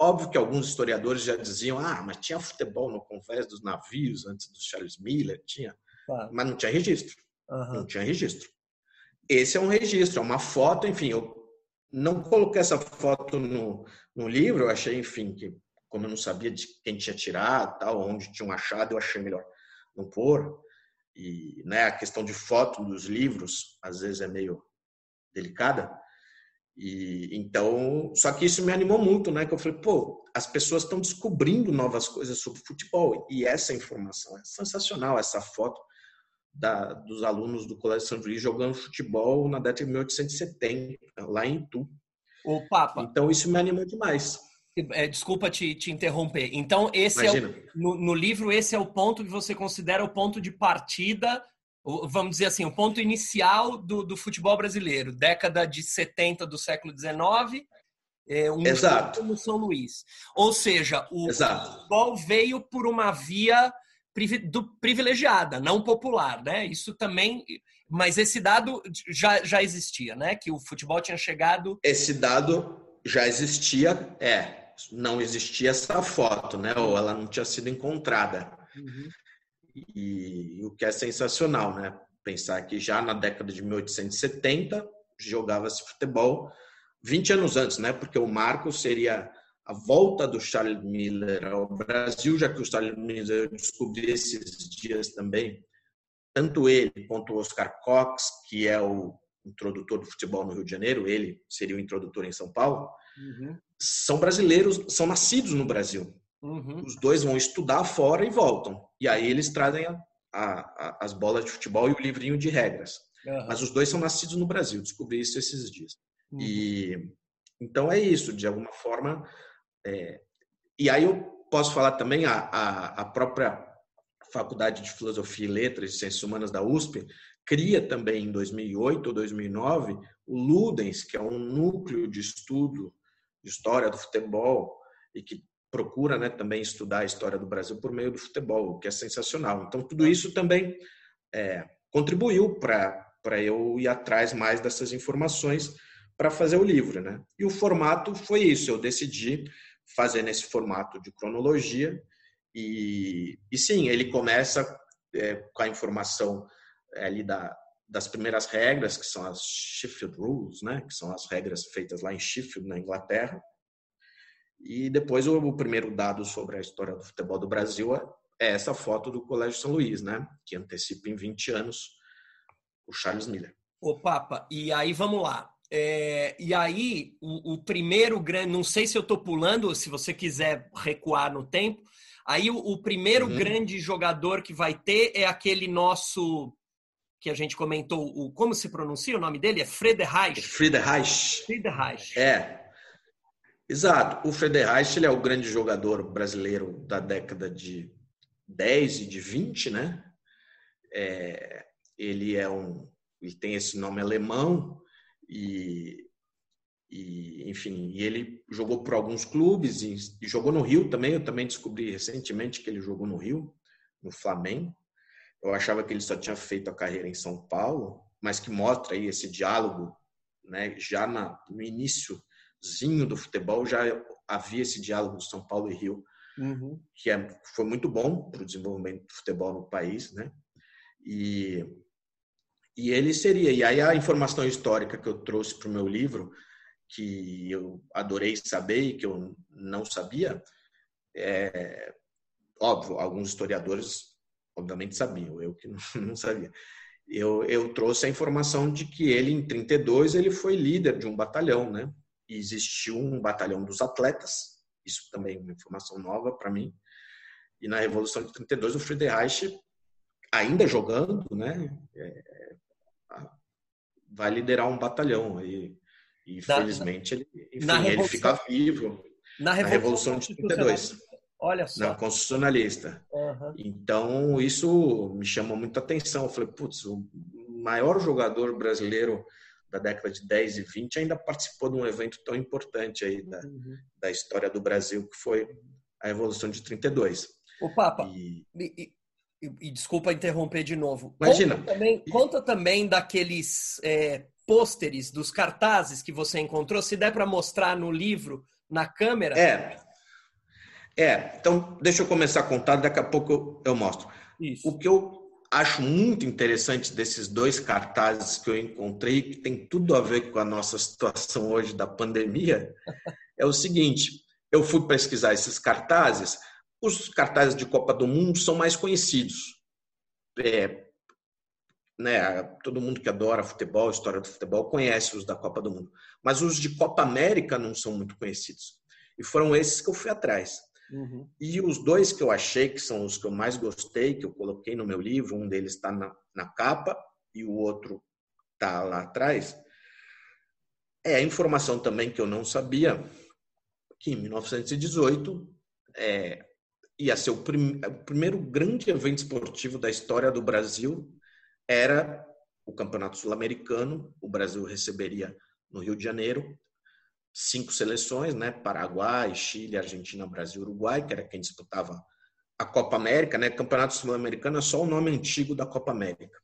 C: Óbvio que alguns historiadores já diziam, ah, mas tinha futebol no convés dos navios antes do Charles Miller, tinha mas não tinha registro. Uhum. Não tinha registro. Esse é um registro, é uma foto, enfim, eu não coloquei essa foto no, no livro, eu achei, enfim, que como eu não sabia de quem tinha tirado, tal, onde tinham achado, eu achei melhor não pôr. E né, a questão de foto dos livros, às vezes é meio delicada. E então, só que isso me animou muito, né? Que eu falei, pô, as pessoas estão descobrindo novas coisas sobre futebol e essa informação é sensacional, essa foto da, dos alunos do Colégio São Luís jogando futebol na década de 1870, lá em Itu.
A: O Papa.
C: Então isso me animou demais.
A: É, desculpa te, te, interromper. Então, esse Imagina. é o, no, no, livro, esse é o ponto que você considera o ponto de partida, vamos dizer assim, o ponto inicial do, do futebol brasileiro, década de 70 do século XIX, é, um
C: Exato.
A: no São Luís. Ou seja, o
C: Exato.
A: futebol veio por uma via privilegiada, não popular, né? Isso também, mas esse dado já, já existia, né? Que o futebol tinha chegado.
C: Esse dado já existia, é, não existia essa foto, né? Ou ela não tinha sido encontrada. Uhum. E, e o que é sensacional, né? Pensar que já na década de 1870 jogava-se futebol 20 anos antes, né? Porque o marco seria a volta do Charles Miller ao Brasil, já que o Charles Miller eu descobri esses dias também, tanto ele quanto o Oscar Cox, que é o introdutor do futebol no Rio de Janeiro, ele seria o introdutor em São Paulo, uhum. são brasileiros, são nascidos no Brasil. Uhum. Os dois vão estudar fora e voltam. E aí eles trazem a, a, as bolas de futebol e o livrinho de regras. Uhum. Mas os dois são nascidos no Brasil, descobri isso esses dias. E uhum. então é isso, de alguma forma é, e aí eu posso falar também a, a, a, própria Faculdade de Filosofia e Letras e Ciências Humanas da USP cria também em 2008 ou 2009 o Ludens, que é um núcleo de estudo de história do futebol e que procura né, também estudar a história do Brasil por meio do futebol, o que é sensacional. Então, tudo isso também é, contribuiu para eu ir atrás mais dessas informações para fazer o livro. Né? E o formato foi isso, eu decidi fazer nesse formato de cronologia. E, e sim, ele começa é, com a informação é, ali da, das primeiras regras, que são as Sheffield Rules, né? que são as regras feitas lá em Sheffield, na Inglaterra. E depois o, o primeiro dado sobre a história do futebol do Brasil é, é essa foto do Colégio São Luís, né? Que antecipa em 20 anos o Charles Miller.
A: Ô, Papa, e aí vamos lá. É, e aí, o, o, primeiro grande, não sei se eu estou pulando, se você quiser recuar no tempo, aí o, o primeiro uhum. grande jogador que vai ter é aquele nosso que a gente comentou, o, como se pronuncia o nome dele? É Frederich.
C: Frederich.
A: Frederich.
C: É. Exato. O Frederich ele é o grande jogador brasileiro da década de 10 e de 20, né? É, ele é um, ele tem esse nome alemão, e, e enfim, e ele jogou por alguns clubes e, e, jogou no Rio também. Eu também descobri recentemente que ele jogou no Rio, no Flamengo. Eu achava que ele só tinha feito a carreira em São Paulo, mas que mostra aí esse diálogo, né? Já na, no iníciozinho do futebol já havia esse diálogo de São Paulo e Rio, uhum. que é, foi muito bom para o desenvolvimento do futebol no país, né? E e ele seria. E aí a informação histórica que eu trouxe para o meu livro, que eu adorei saber e que eu não sabia, é óbvio, alguns historiadores obviamente sabiam, eu que não sabia. Eu, eu trouxe a informação de que ele, em 32, ele foi líder de um batalhão, né? E existiu um batalhão dos atletas, isso também é uma informação nova para mim. E na Revolução de 32, o Friedrich, ainda jogando, né? É, vai liderar um batalhão aí. E felizmente ele, enfim, ele fica vivo
A: na Revolução, na Revolução de 32.
C: Olha só. Na constitucionalista. Uhum. Então, isso me chamou muita atenção. Eu falei, putz, o maior jogador brasileiro da década de 10 e 20 ainda participou de um evento tão importante aí da, uhum. da história do Brasil, que foi a Revolução de 32.
A: O Papa, e... E, e, desculpa interromper de novo.
C: Imagina.
A: Conta também, conta também daqueles é, pôsteres, dos cartazes que você encontrou, se der para mostrar no livro, na câmera.
C: É. É, então deixa eu começar a contar, daqui a pouco eu, eu mostro. Isso. O que eu acho muito interessante desses dois cartazes que eu encontrei, que tem tudo a ver com a nossa situação hoje da pandemia, é o seguinte: eu fui pesquisar esses cartazes os cartazes de Copa do Mundo são mais conhecidos. É, né, todo mundo que adora futebol, história do futebol, conhece os da Copa do Mundo. Mas os de Copa América não são muito conhecidos. E foram esses que eu fui atrás. Uhum. E os dois que eu achei que são os que eu mais gostei, que eu coloquei no meu livro, um deles está na, na capa e o outro está lá atrás, é a informação também que eu não sabia, que em 1918 é, ia ser o, prim, o primeiro grande evento esportivo da história do Brasil era o Campeonato Sul-Americano. O Brasil receberia no Rio de Janeiro cinco seleções, né? Paraguai, Chile, Argentina, Brasil, Uruguai, que era quem disputava a Copa América, né? Campeonato Sul-Americano é só o nome antigo da Copa América.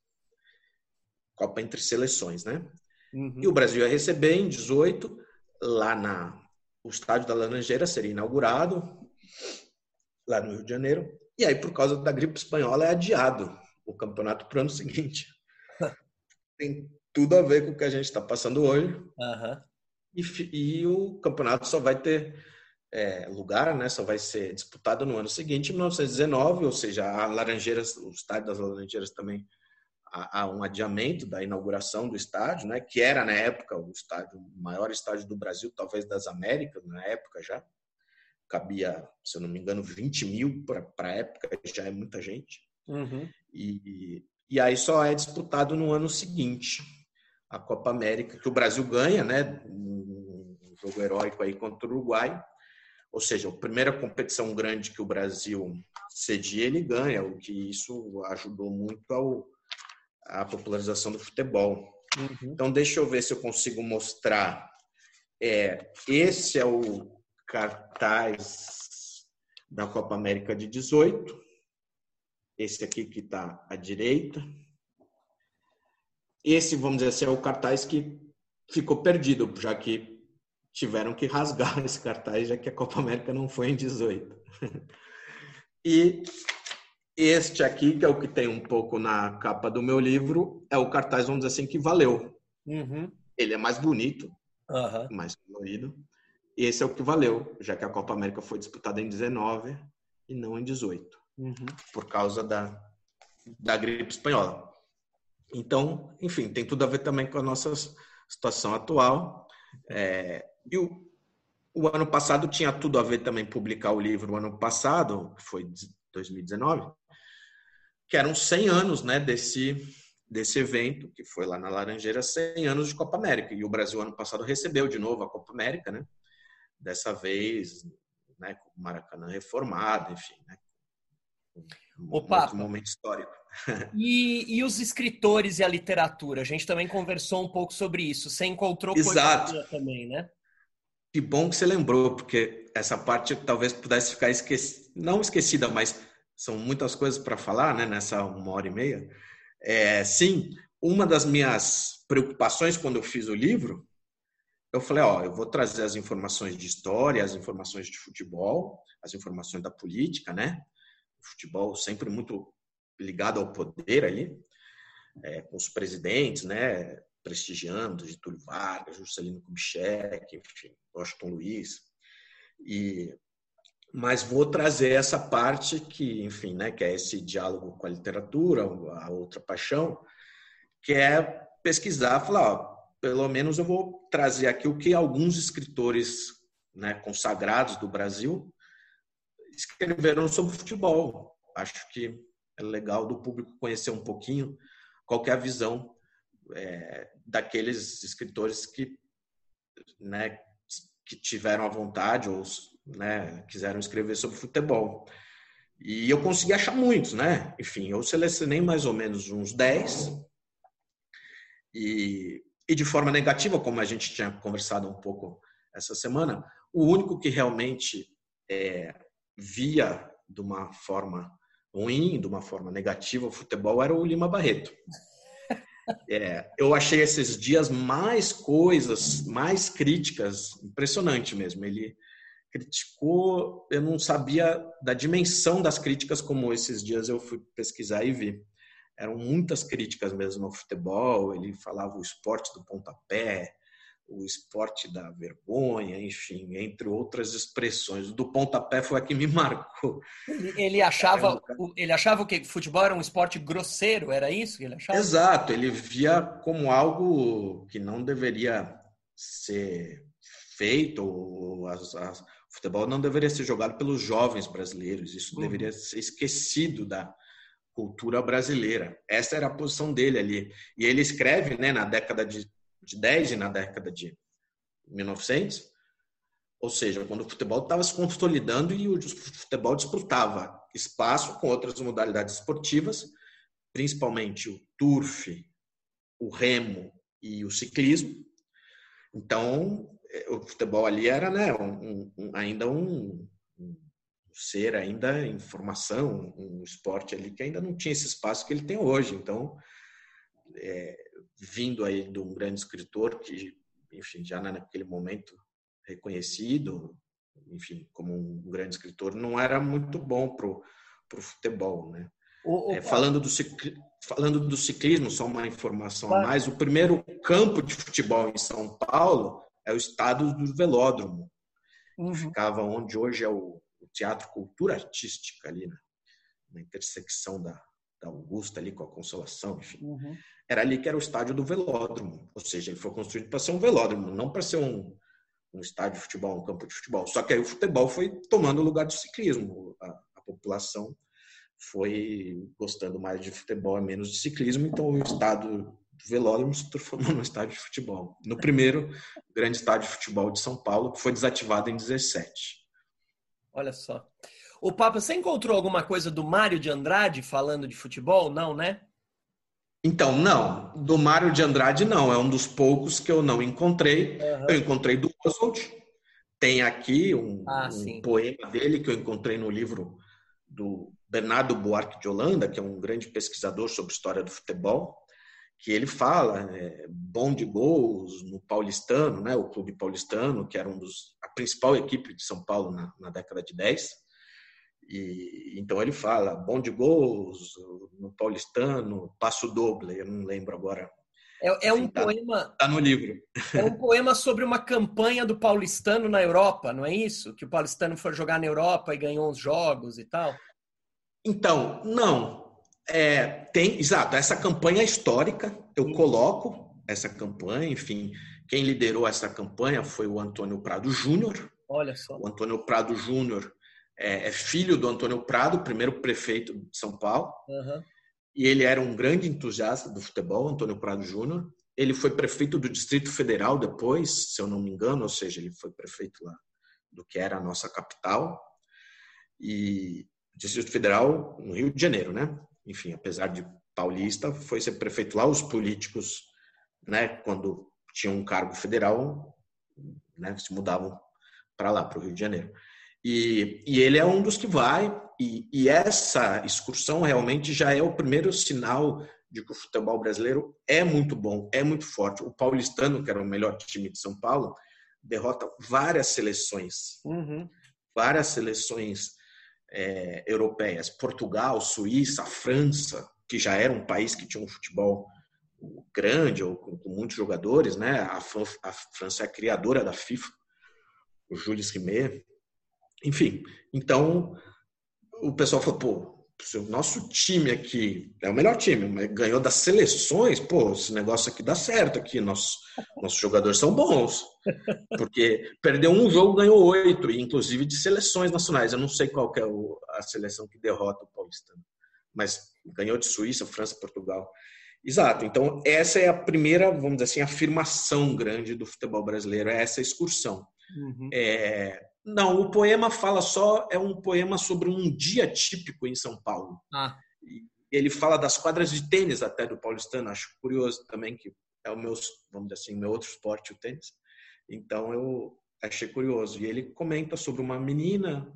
C: Copa entre seleções, né? Uhum. E o Brasil ia receber em 18 lá na o estádio da Laranjeira seria inaugurado lá no Rio de Janeiro. E aí, por causa da gripe espanhola, é adiado o campeonato para o ano seguinte. Tem tudo a ver com o que a gente está passando hoje. Uhum. E, e, o campeonato só vai ter é, lugar, né? Só vai ser disputado no ano seguinte, 1919, ou seja, a Laranjeiras, o estádio das Laranjeiras também há, há um adiamento da inauguração do estádio, né? Que era na época o estádio, o maior estádio do Brasil, talvez das Américas, na época já cabia, se eu não me engano, 20 mil para a época, já é muita gente. Uhum. E, e aí só é disputado no ano seguinte a Copa América, que o Brasil ganha, né? Um jogo heróico aí contra o Uruguai. Ou seja, a primeira competição grande que o Brasil cedia, ele ganha, o que isso ajudou muito ao, à popularização do futebol. Uhum. Então, deixa eu ver se eu consigo mostrar. É, esse é o cartaz da Copa América de 18. Esse aqui que está à direita. Esse, vamos dizer assim, é o cartaz que ficou perdido, já que tiveram que rasgar esse cartaz, já que a Copa América não foi em 18. E este aqui, que é o que tem um pouco na capa do meu livro, é o cartaz, vamos dizer assim, que valeu. Uhum. Ele é mais bonito, uhum. mais colorido. Esse é o que valeu, já que a Copa América foi disputada em 19 e não em 18, uhum. por causa da, da gripe espanhola. Então, enfim, tem tudo a ver também com a nossa situação atual. É, e o, o ano passado tinha tudo a ver também publicar o livro, o ano passado, que foi 2019, que eram 100 anos né, desse, desse evento, que foi lá na Laranjeira, 100 anos de Copa América. E o Brasil, ano passado, recebeu de novo a Copa América, né? Dessa vez, né, com o Maracanã reformado, enfim, né?
A: O Papa, momento histórico. E, e, os escritores e a literatura? A gente também conversou um pouco sobre isso. Você encontrou
C: Exato.
A: coisa também, né?
C: Que bom que você lembrou, porque essa parte talvez pudesse ficar esquecida, não esquecida, mas são muitas coisas para falar, né? Nessa uma hora e meia. É, sim, uma das minhas preocupações quando eu fiz o livro, eu falei, ó, eu vou trazer as informações de história, as informações de futebol, as informações da política, né? O futebol sempre muito ligado ao poder ali, é, com os presidentes, né? Prestigiando Getúlio Vargas, Juscelino Kubitschek, enfim, Washington Luiz. E mas vou trazer essa parte que, enfim, né, que é esse diálogo com a literatura, a outra paixão, que é pesquisar, falar, ó, pelo menos eu vou trazer aqui o que alguns escritores né, consagrados do Brasil escreveram sobre futebol. Acho que é legal do público conhecer um pouquinho qual é a visão é, daqueles escritores que, né, que tiveram a vontade ou né, quiseram escrever sobre futebol. E eu consegui achar muitos, né? Enfim, eu selecionei mais ou menos uns 10. E, e de forma negativa, como a gente tinha conversado um pouco essa semana, o único que realmente é, via de uma forma ruim, de uma forma negativa o futebol era o Lima Barreto. É, eu achei esses dias mais coisas, mais críticas, impressionante mesmo. Ele criticou, eu não sabia da dimensão das críticas como esses dias eu fui pesquisar e vi. Eram muitas críticas mesmo ao futebol, ele falava o esporte do pontapé, o esporte da vergonha, enfim, entre outras expressões. Do pontapé foi a que me marcou.
A: Ele achava, ele achava que futebol era um esporte grosseiro, era isso que ele achava?
C: Exato, ele via como algo que não deveria ser feito, as, as, o futebol não deveria ser jogado pelos jovens brasileiros, isso uhum. deveria ser esquecido da cultura brasileira. Essa era a posição dele ali. E ele escreve né, na década de, de 10 e na década de 1900, ou seja, quando o futebol estava se consolidando e o futebol disputava espaço com outras modalidades esportivas, principalmente o turf, o remo e o ciclismo. Então, o futebol ali era né, um, um, ainda um, ser ainda em formação, um esporte ali que ainda não tinha esse espaço que ele tem hoje. Então, é, vindo aí de um grande escritor que, enfim, já naquele momento reconhecido, enfim, como um grande escritor, não era muito bom pro pro futebol, né? O, o, é, falando, do cicl... falando do ciclismo, só uma informação a mais, o primeiro campo de futebol em São Paulo é o estado do velódromo. Uhum. Ficava onde hoje é o Teatro Cultura Artística, ali na, na intersecção da, da, Augusta, ali com a Consolação, enfim. Uhum. Era ali que era o estádio do velódromo. Ou seja, ele foi construído para ser um velódromo, não para ser um, um estádio de futebol, um campo de futebol. Só que aí o futebol foi tomando o lugar do ciclismo. A, a população foi gostando mais de futebol e menos de ciclismo, então o estado velódromo se transformou num estádio de futebol. No primeiro grande estádio de futebol de São Paulo, que foi desativado em 17.
A: Olha só. O Papa, você encontrou alguma coisa do Mário de Andrade falando de futebol? Não, né?
C: Então, não. Do Mário de Andrade, não. É um dos poucos que eu não encontrei. Uhum. Eu encontrei do Oswald. Tem aqui um, ah, um poema dele que eu encontrei no livro do Bernardo Buarque de Holanda, que é um grande pesquisador sobre história do futebol que ele fala é, bom de gols no Paulistano, né, o clube paulistano, que era um dos, principal equipe de São Paulo na, na década de 10. E, então ele fala bom de gols no Paulistano, passo doble, eu não lembro agora
A: É, é um tá, poema.
C: Está no livro.
A: É um poema sobre uma campanha do paulistano na Europa, não é isso? Que o paulistano foi jogar na Europa e ganhou uns jogos e tal.
C: Então, não. É, tem, exato, essa campanha histórica, eu coloco essa campanha, enfim, quem liderou essa campanha foi o Antônio Prado Júnior.
A: Olha só.
C: O Antônio Prado Júnior é, é, filho do Antônio Prado, primeiro prefeito de São Paulo. Uhum. E ele era um grande entusiasta do futebol, Antônio Prado Júnior. Ele foi prefeito do Distrito Federal depois, se eu não me engano, ou seja, ele foi prefeito lá do que era a nossa capital. E Distrito Federal no Rio de Janeiro, né? Enfim, apesar de paulista, foi ser prefeito lá. Os políticos, né, quando tinham um cargo federal, né, se mudavam para lá, para o Rio de Janeiro. E, e, ele é um dos que vai, e, e, essa excursão realmente já é o primeiro sinal de que o futebol brasileiro é muito bom, é muito forte. O paulistano, que era o melhor time de São Paulo, derrota várias seleções, uhum. várias seleções é, europeias, Portugal, Suíça, França, que já era um país que tinha um futebol grande ou com, com muitos jogadores, né? A, a, França é a criadora da FIFA, o Jules Rimet. Enfim, então o pessoal falou, pô, o nosso time aqui é o melhor time, ganhou das seleções, pô, esse negócio aqui dá certo aqui, nossos, nossos jogadores são bons. Porque perdeu um jogo, ganhou oito, inclusive de seleções nacionais. Eu não sei qual é a seleção que derrota o Paulistano, mas ganhou de Suíça, França, Portugal. Exato. Então, essa é a primeira, vamos dizer assim, afirmação grande do futebol brasileiro, é essa excursão. Uhum. É... Não, o poema fala só, é um poema sobre um dia típico em São Paulo. Ah. Ele fala das quadras de tênis até do paulistano, acho curioso também que é o meu, vamos dizer assim, meu outro esporte, o tênis. Então eu achei curioso. E ele comenta sobre uma menina,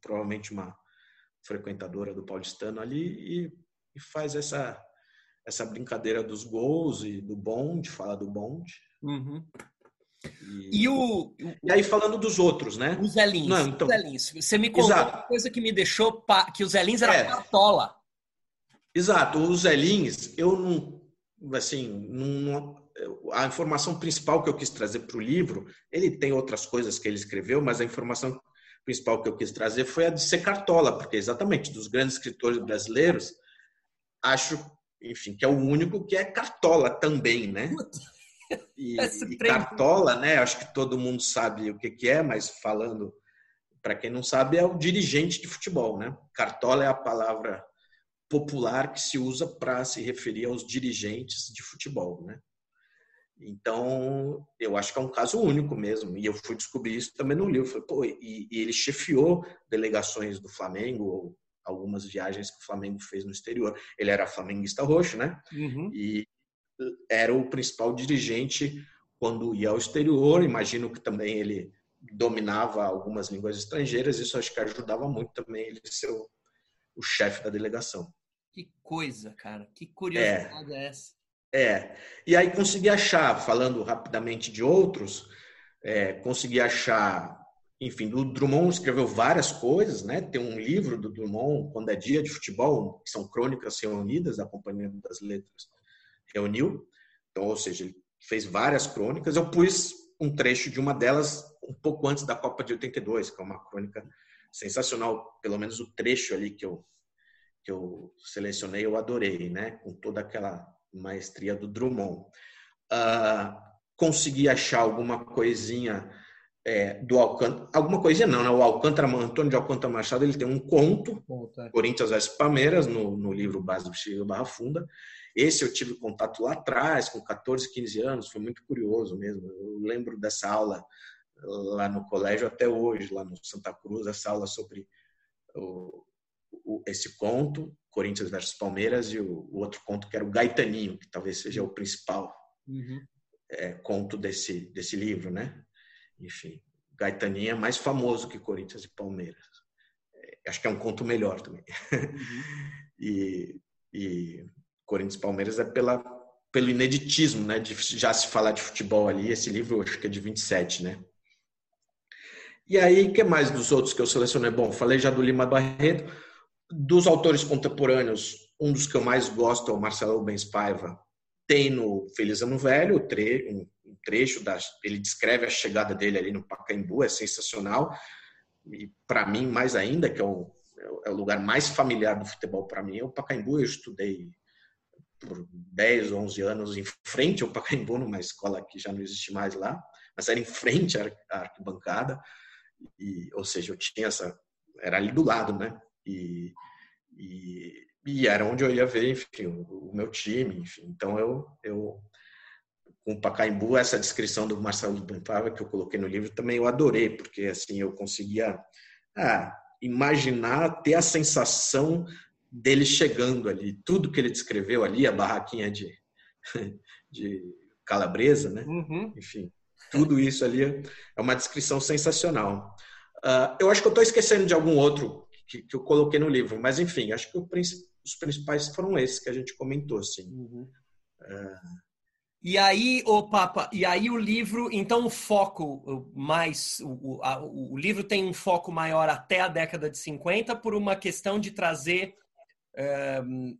C: provavelmente uma frequentadora do paulistano ali, e, e faz essa essa brincadeira dos gols e do bonde, fala do bonde. Uhum.
A: E, e, o,
C: e aí falando dos outros, né?
A: Os Zelins. Não, então... Os Zelins. Você me contou Exato. uma coisa que me deixou pa... que os Zelins era é. cartola.
C: Exato. Os Zelins, eu não assim, não, a informação principal que eu quis trazer para o livro, ele tem outras coisas que ele escreveu, mas a informação principal que eu quis trazer foi a de ser cartola, porque exatamente dos grandes escritores brasileiros, acho enfim, que é o único que é cartola também, né? E, e cartola, né? Acho que todo mundo sabe o que, que é, mas falando para quem não sabe, é o dirigente de futebol, né? Cartola é a palavra popular que se usa para se referir aos dirigentes de futebol, né? Então, eu acho que é um caso único mesmo. E eu fui descobrir isso também no livro. Falei, pô, e, e ele chefiou delegações do Flamengo, algumas viagens que o Flamengo fez no exterior. Ele era flamenguista roxo, né? Uhum. E era o principal dirigente quando ia ao exterior. Imagino que também ele dominava algumas línguas estrangeiras. Isso acho que ajudava muito também ele ser o, o chefe da delegação.
A: Que coisa, cara. Que curiosidade é, é essa?
C: É. E aí consegui achar, falando rapidamente de outros, é, consegui achar enfim, o Drummond escreveu várias coisas, né? Tem um livro do Drummond, Quando é Dia de Futebol, que são crônicas reunidas da Companhia das Letras, reuniu. Então, ou seja, ele fez várias crônicas. Eu pus um trecho de uma delas um pouco antes da Copa de 82, que é uma crônica sensacional, pelo menos o trecho ali que eu que eu selecionei, eu adorei, né? Com toda aquela maestria do Drummond. Uh, consegui achar alguma coisinha é, do Alcântara, alguma coisinha não, né? O Alcântara, Antônio de Alcântara Machado, ele tem um conto, é. Corinthians vs Palmeiras, no, no livro Base do Chile Barra Funda. Esse eu tive contato lá atrás, com 14, 15 anos, foi muito curioso mesmo. Eu lembro dessa aula lá no colégio até hoje, lá no Santa Cruz, essa aula sobre o, o, esse conto, Corinthians versus Palmeiras, e o, o, outro conto que era o Gaetaninho, que talvez seja o principal uhum. é, conto desse, desse livro, né? Enfim, Gaetaninha é mais famoso que Corinthians e Palmeiras. É, acho que é um conto melhor também. Uhum. e, e Corinthians e Palmeiras é pela, pelo ineditismo, né? De já se falar de futebol ali. Esse livro acho que é de 27, né? E aí, o que mais dos outros que eu selecionei? Bom, falei já do Lima Barreto. Dos autores contemporâneos, um dos que eu mais gosto é o Marcelo Rubens Paiva, tem no Feliz Ano Velho um trecho, da, ele descreve a chegada dele ali no Pacaembu, é sensacional. E para mim, mais ainda, que é o, é o lugar mais familiar do futebol para mim, é o Pacaembu. Eu estudei por 10, 11 anos em frente ao Pacaembu, numa escola que já não existe mais lá, mas era em frente à arquibancada. E, ou seja, eu tinha essa. Era ali do lado, né? E, e, e era onde eu ia ver, enfim, o, meu time, enfim. Então eu, eu com o Pacaembu, essa descrição do Marcelo Bonfava que eu coloquei no livro também eu adorei, porque assim eu conseguia ah, imaginar, ter a sensação dele chegando ali, tudo que ele descreveu ali, a barraquinha de, de calabresa, né? Uhum. Enfim, tudo isso ali é uma descrição sensacional. Uh, eu acho que eu estou esquecendo de algum outro que, que, eu coloquei no livro, mas enfim, acho que os principais foram esses que a gente comentou, assim. Uhum.
A: Uh, e aí, o Papa, e aí o livro, então o foco mais, o, a, o livro tem um foco maior até a década de 50 por uma questão de trazer um,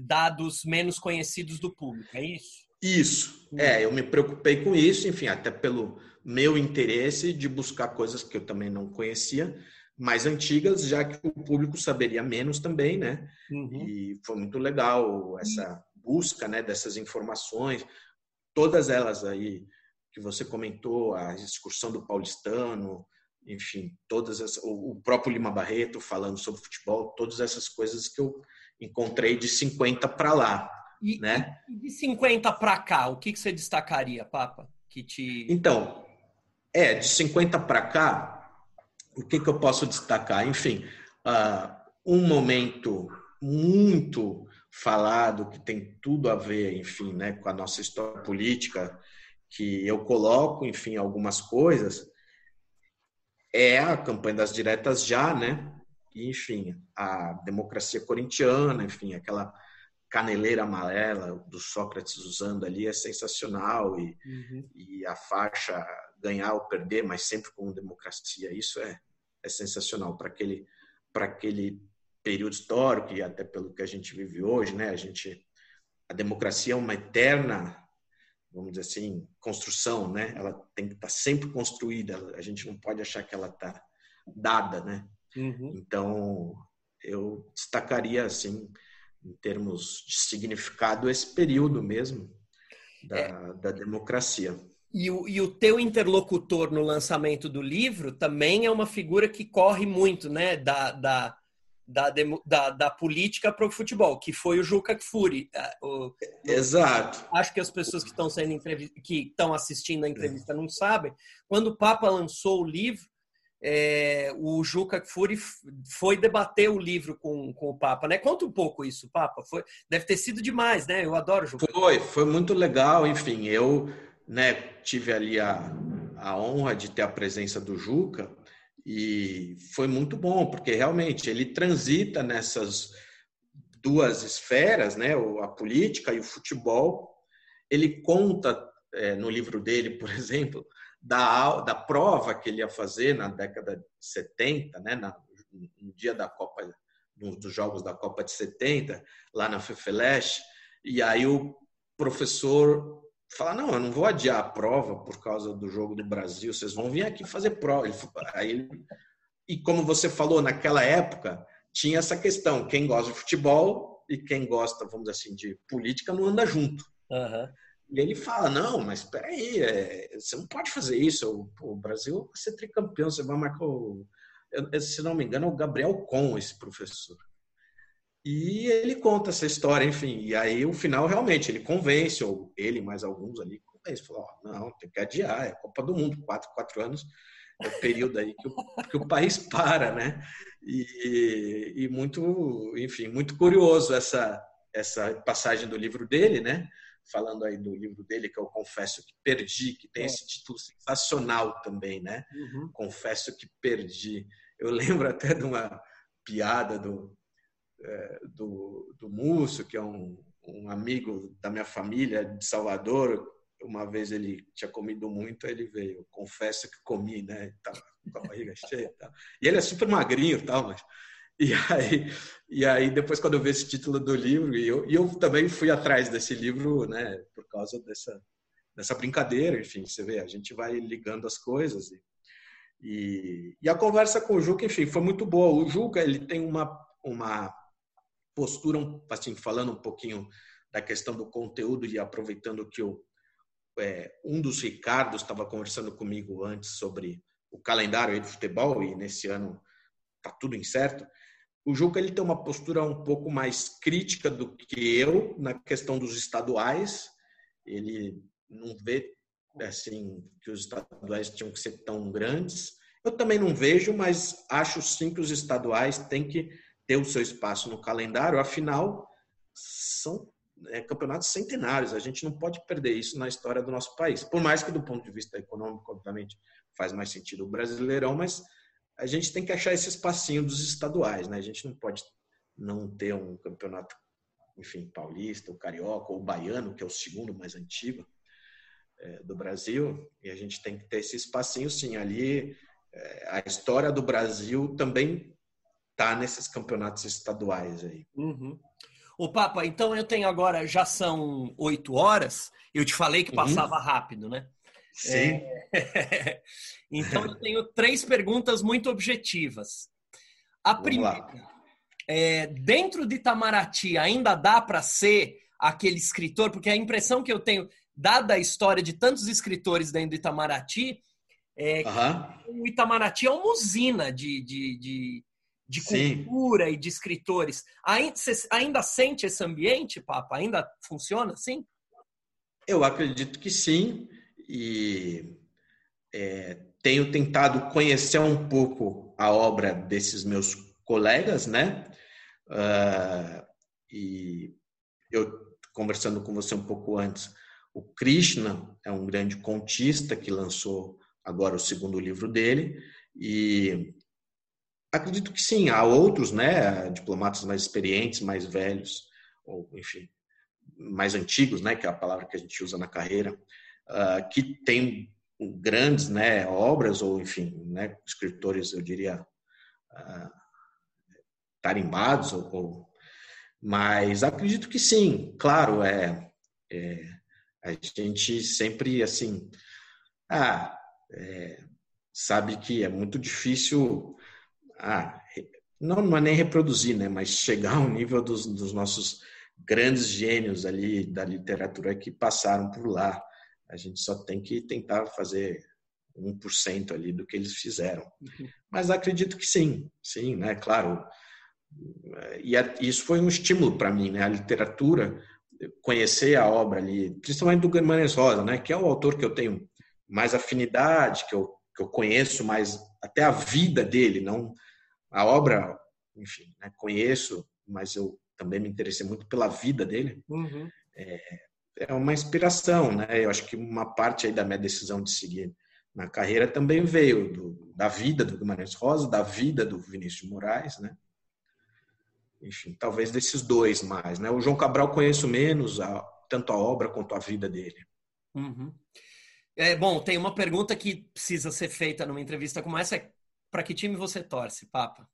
A: dados menos conhecidos do público, é isso?
C: Isso, é, eu me preocupei com isso, enfim, até pelo meu interesse de buscar coisas que eu também não conhecia, mais antigas, já que o público saberia menos também, né? Uhum. E foi muito legal essa busca, né, dessas informações, todas elas aí que você comentou, a excursão do paulistano, enfim, todas as, o próprio Lima Barreto falando sobre futebol, todas essas coisas que eu encontrei de 50 para lá,
A: e,
C: né?
A: E de 50 para cá, o que, que você destacaria, Papa? Que te
C: Então, é, de 50 para cá, o que, que eu posso destacar? Enfim, uh, um momento muito falado que tem tudo a ver, enfim, né, com a nossa história política, que eu coloco, enfim, algumas coisas, é a campanha das diretas já, né? enfim, a democracia corintiana, enfim, aquela caneleira amarela do Sócrates usando ali é sensacional e, uhum. e a faixa ganhar ou perder, mas sempre com democracia, isso é, é sensacional para aquele para aquele período histórico e até pelo que a gente vive hoje, né? A gente a democracia é uma eterna vamos dizer assim, construção, né? Ela tem que estar sempre construída. A gente não pode achar que ela está dada, né? Uhum. Então, eu destacaria assim, em termos de significado, esse período mesmo da, é. da democracia.
A: E o, e o teu interlocutor no lançamento do livro também é uma figura que corre muito, né? Da, da, da, da, da política para o futebol, que foi o Juca Kfouri. É, o,
C: Exato.
A: Acho que as pessoas que estão sendo que estão assistindo a entrevista não sabem. Quando o Papa lançou o livro, é, o Juca Kfouri foi debater o livro com, com o Papa, né? Conta um pouco isso, Papa. Foi, deve ter sido demais, né? Eu adoro o Juca.
C: Foi, foi muito legal. Enfim, eu né, tive ali a, a honra de ter a presença do Juca e foi muito bom, porque realmente ele transita nessas duas esferas, né, a política e o futebol. Ele conta é, no livro dele, por exemplo, da, da prova que ele ia fazer na década de 70, né, na, no dia da Copa, dos Jogos da Copa de 70, lá na FEFELESH, e aí o professor falar, não, eu não vou adiar a prova por causa do jogo do Brasil, vocês vão vir aqui fazer prova. Aí, e como você falou, naquela época, tinha essa questão, quem gosta de futebol e quem gosta, vamos dizer assim, de política não anda junto. Uhum. E ele fala, não, mas peraí, é, você não pode fazer isso, o, o Brasil vai ser tricampeão, você vai marcar o... Eu, se não me engano, é o Gabriel Com, esse professor. E ele conta essa história, enfim. E aí, o final, realmente, ele convence, ou ele mais alguns ali, convence. Falou, oh, não, tem que adiar, é Copa do Mundo, quatro, quatro anos é o período aí que o, que o país para, né? E, e, muito, enfim, muito curioso essa, essa passagem do livro dele, né? Falando aí do livro dele, que eu Confesso que Perdi, que tem é. esse título sensacional também, né? Uhum. Confesso que Perdi. Eu lembro até de uma piada do, é, do, do Múcio, que é um, um amigo da minha família de Salvador. Uma vez ele tinha comido muito, ele veio. Confesso que comi, né? Tava com a barriga cheia. Tal. E ele é super magrinho, tal, mas E aí, e aí, depois, quando eu vi esse título do livro, e eu, e eu também fui atrás desse livro, né, por causa dessa, dessa brincadeira, enfim, você vê, a gente vai ligando as coisas. E, e, e a conversa com o Juca, enfim, foi muito boa. O Juca, ele tem uma, uma postura, assim, falando um pouquinho da questão do conteúdo e aproveitando que eu, é, um dos Ricardos estava conversando comigo antes sobre o calendário de futebol e nesse ano tá tudo incerto. O Juca ele tem uma postura um pouco mais crítica do que eu na questão dos estaduais. Ele não vê assim que os estaduais tinham que ser tão grandes. Eu também não vejo, mas acho sim que os estaduais têm que ter o seu espaço no calendário. Afinal, são é, campeonatos centenários. A gente não pode perder isso na história do nosso país. Por mais que do ponto de vista econômico, obviamente, faz mais sentido o Brasileirão, mas a gente tem que achar esse espacinho dos estaduais, né? A gente não pode não ter um campeonato, enfim, paulista, o carioca ou baiano, que é o segundo mais antigo é, do Brasil, e a gente tem que ter esse espacinho, sim. Ali, é, a história do Brasil também tá nesses campeonatos estaduais aí.
A: Uhum. O Papa, então eu tenho agora, já são oito horas, eu te falei que uhum. passava uhum. rápido, né?
C: Sim.
A: É... então, eu tenho três perguntas muito objetivas. A Vamos primeira, é, dentro de Itamaraty, ainda dá para ser aquele escritor? Porque a impressão que eu tenho, dada a história de tantos escritores dentro do Itamaraty, é que o Itamaraty é uma usina de, de, de, de cultura Sim. e de escritores. Ainda, você ainda sente esse ambiente, Papa? Ainda funciona assim?
C: Eu acredito que sim e é, tenho tentado conhecer um pouco a obra desses meus colegas, né? Uh, e eu conversando com você um pouco antes, o Krishna é um grande contista que lançou agora o segundo livro dele e acredito que sim, há outros, né, diplomatas mais experientes, mais velhos, ou enfim, mais antigos, né, que é a palavra que a gente usa na carreira, uh, que tem grandes né, obras, ou enfim, né, escritores, eu diria, uh, tarimbados, ou, ou, mas acredito que sim, claro, é, é a gente sempre, assim, ah, é, sabe que é muito difícil, ah, não, não é nem reproduzir, né, mas chegar ao nível dos, dos nossos grandes gênios ali da literatura que passaram por lá. A gente só tem que tentar fazer 1% ali do que eles fizeram. Uhum. Mas acredito que sim, sim, né? Claro. E isso foi um estímulo para mim, né? A literatura, conhecer a obra ali, principalmente do Guimarães Rosa, né? Que é o autor que eu tenho mais afinidade, que eu, que eu conheço mais até a vida dele, não a obra, enfim, né? conheço, mas eu também me interessei muito pela vida dele. Uhum. É, é uma inspiração, né? Eu acho que uma parte aí da minha decisão de seguir na carreira também veio do, da vida do Guimarães Rosa, da vida do Vinícius de Moraes, né? Enfim, talvez desses dois mais, né? O João Cabral conheço menos, a, tanto a obra quanto a vida dele.
A: Uhum. É, bom, tem uma pergunta que precisa ser feita numa entrevista como essa, é para que time você torce, Papa?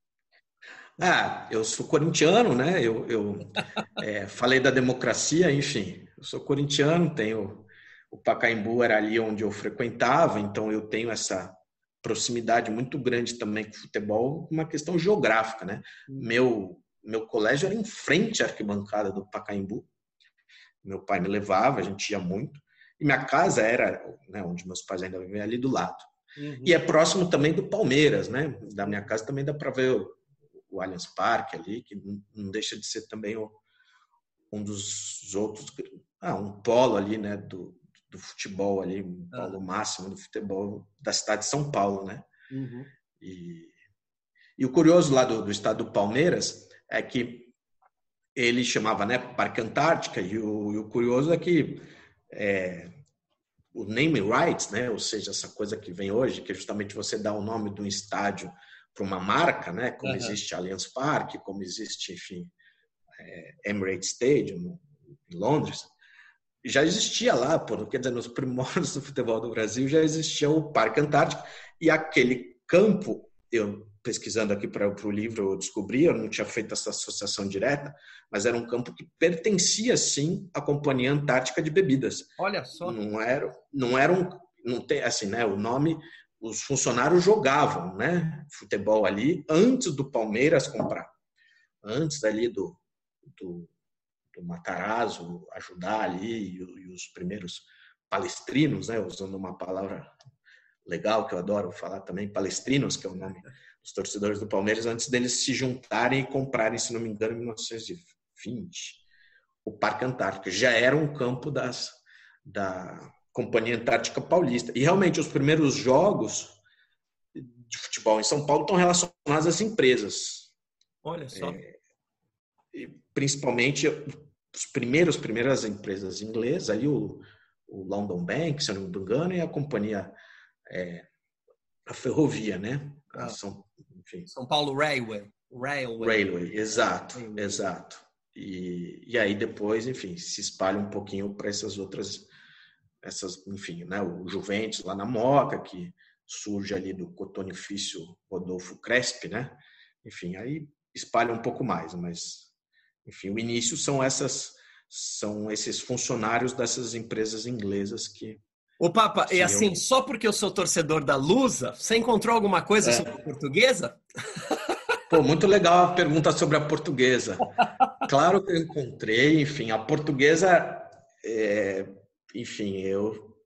C: Ah, eu sou corintiano, né? Eu, eu é, falei da democracia, enfim. Eu sou corintiano, tenho o Pacaembu era ali onde eu frequentava, então eu tenho essa proximidade muito grande também com o futebol, uma questão geográfica, né? Hum. Meu meu colégio era em frente à arquibancada do Pacaembu. Meu pai me levava, a gente ia muito. E minha casa era, né, onde meus pais ainda vivem, ali do lado. Uhum. E é próximo também do Palmeiras, né? Da minha casa também dá para ver o, o Allianz Parque ali, que não deixa de ser também o, um dos outros, ah, um polo ali, né, do, do futebol ali, um ah. polo máximo do futebol da cidade de São Paulo, né? Uhum. E, e o curioso lá do, do estado do Palmeiras é que ele chamava, né, Parque Antártica, e o, e o curioso é que é, o name rights, né, ou seja, essa coisa que vem hoje, que é justamente você dá o nome de um estádio para uma marca, né? Como uhum. existe Allianz Parque, como existe, enfim, é, Emirates Stadium em Londres, já existia lá, por, quer dizer, nos primórdios do futebol do Brasil já existia o Parque Antártico e aquele campo eu pesquisando aqui para o livro eu descobri, eu não tinha feito essa associação direta, mas era um campo que pertencia sim à Companhia Antártica de Bebidas.
A: Olha só.
C: Não era, não era um, não tem assim, né? O nome, os funcionários jogavam, né? Futebol ali antes do Palmeiras comprar, antes ali do, do, do Matarazzo ajudar ali e, e os primeiros palestrinos, né? Usando uma palavra legal que eu adoro falar também, palestrinos, que é o nome dos torcedores do Palmeiras, antes deles se juntarem e comprarem, se não me engano, em 1920, o Parque Antártico. Já era um campo das, da Companhia Antártica Paulista. E realmente os primeiros jogos de futebol em São Paulo estão relacionados às empresas.
A: Olha só.
C: É, principalmente os primeiros primeiras empresas inglesas, ali o, o London Bank, se eu não me engano, e a companhia é, a ferrovia, né?
A: Ah. São, enfim. São Paulo Railway.
C: Railway, Railway exato, Railway. exato. E, e aí depois, enfim, se espalha um pouquinho para essas outras, essas, enfim, né? O Juventus lá na Moca, que surge ali do cotonifício Rodolfo Crespi, né? Enfim, aí espalha um pouco mais, mas, enfim, o início são essas, são esses funcionários dessas empresas inglesas que
A: Ô, Papa, e assim, eu... só porque eu sou torcedor da Lusa, você encontrou alguma coisa é. sobre a portuguesa?
C: Pô, muito legal a pergunta sobre a portuguesa. Claro que eu encontrei, enfim, a portuguesa, é, enfim, eu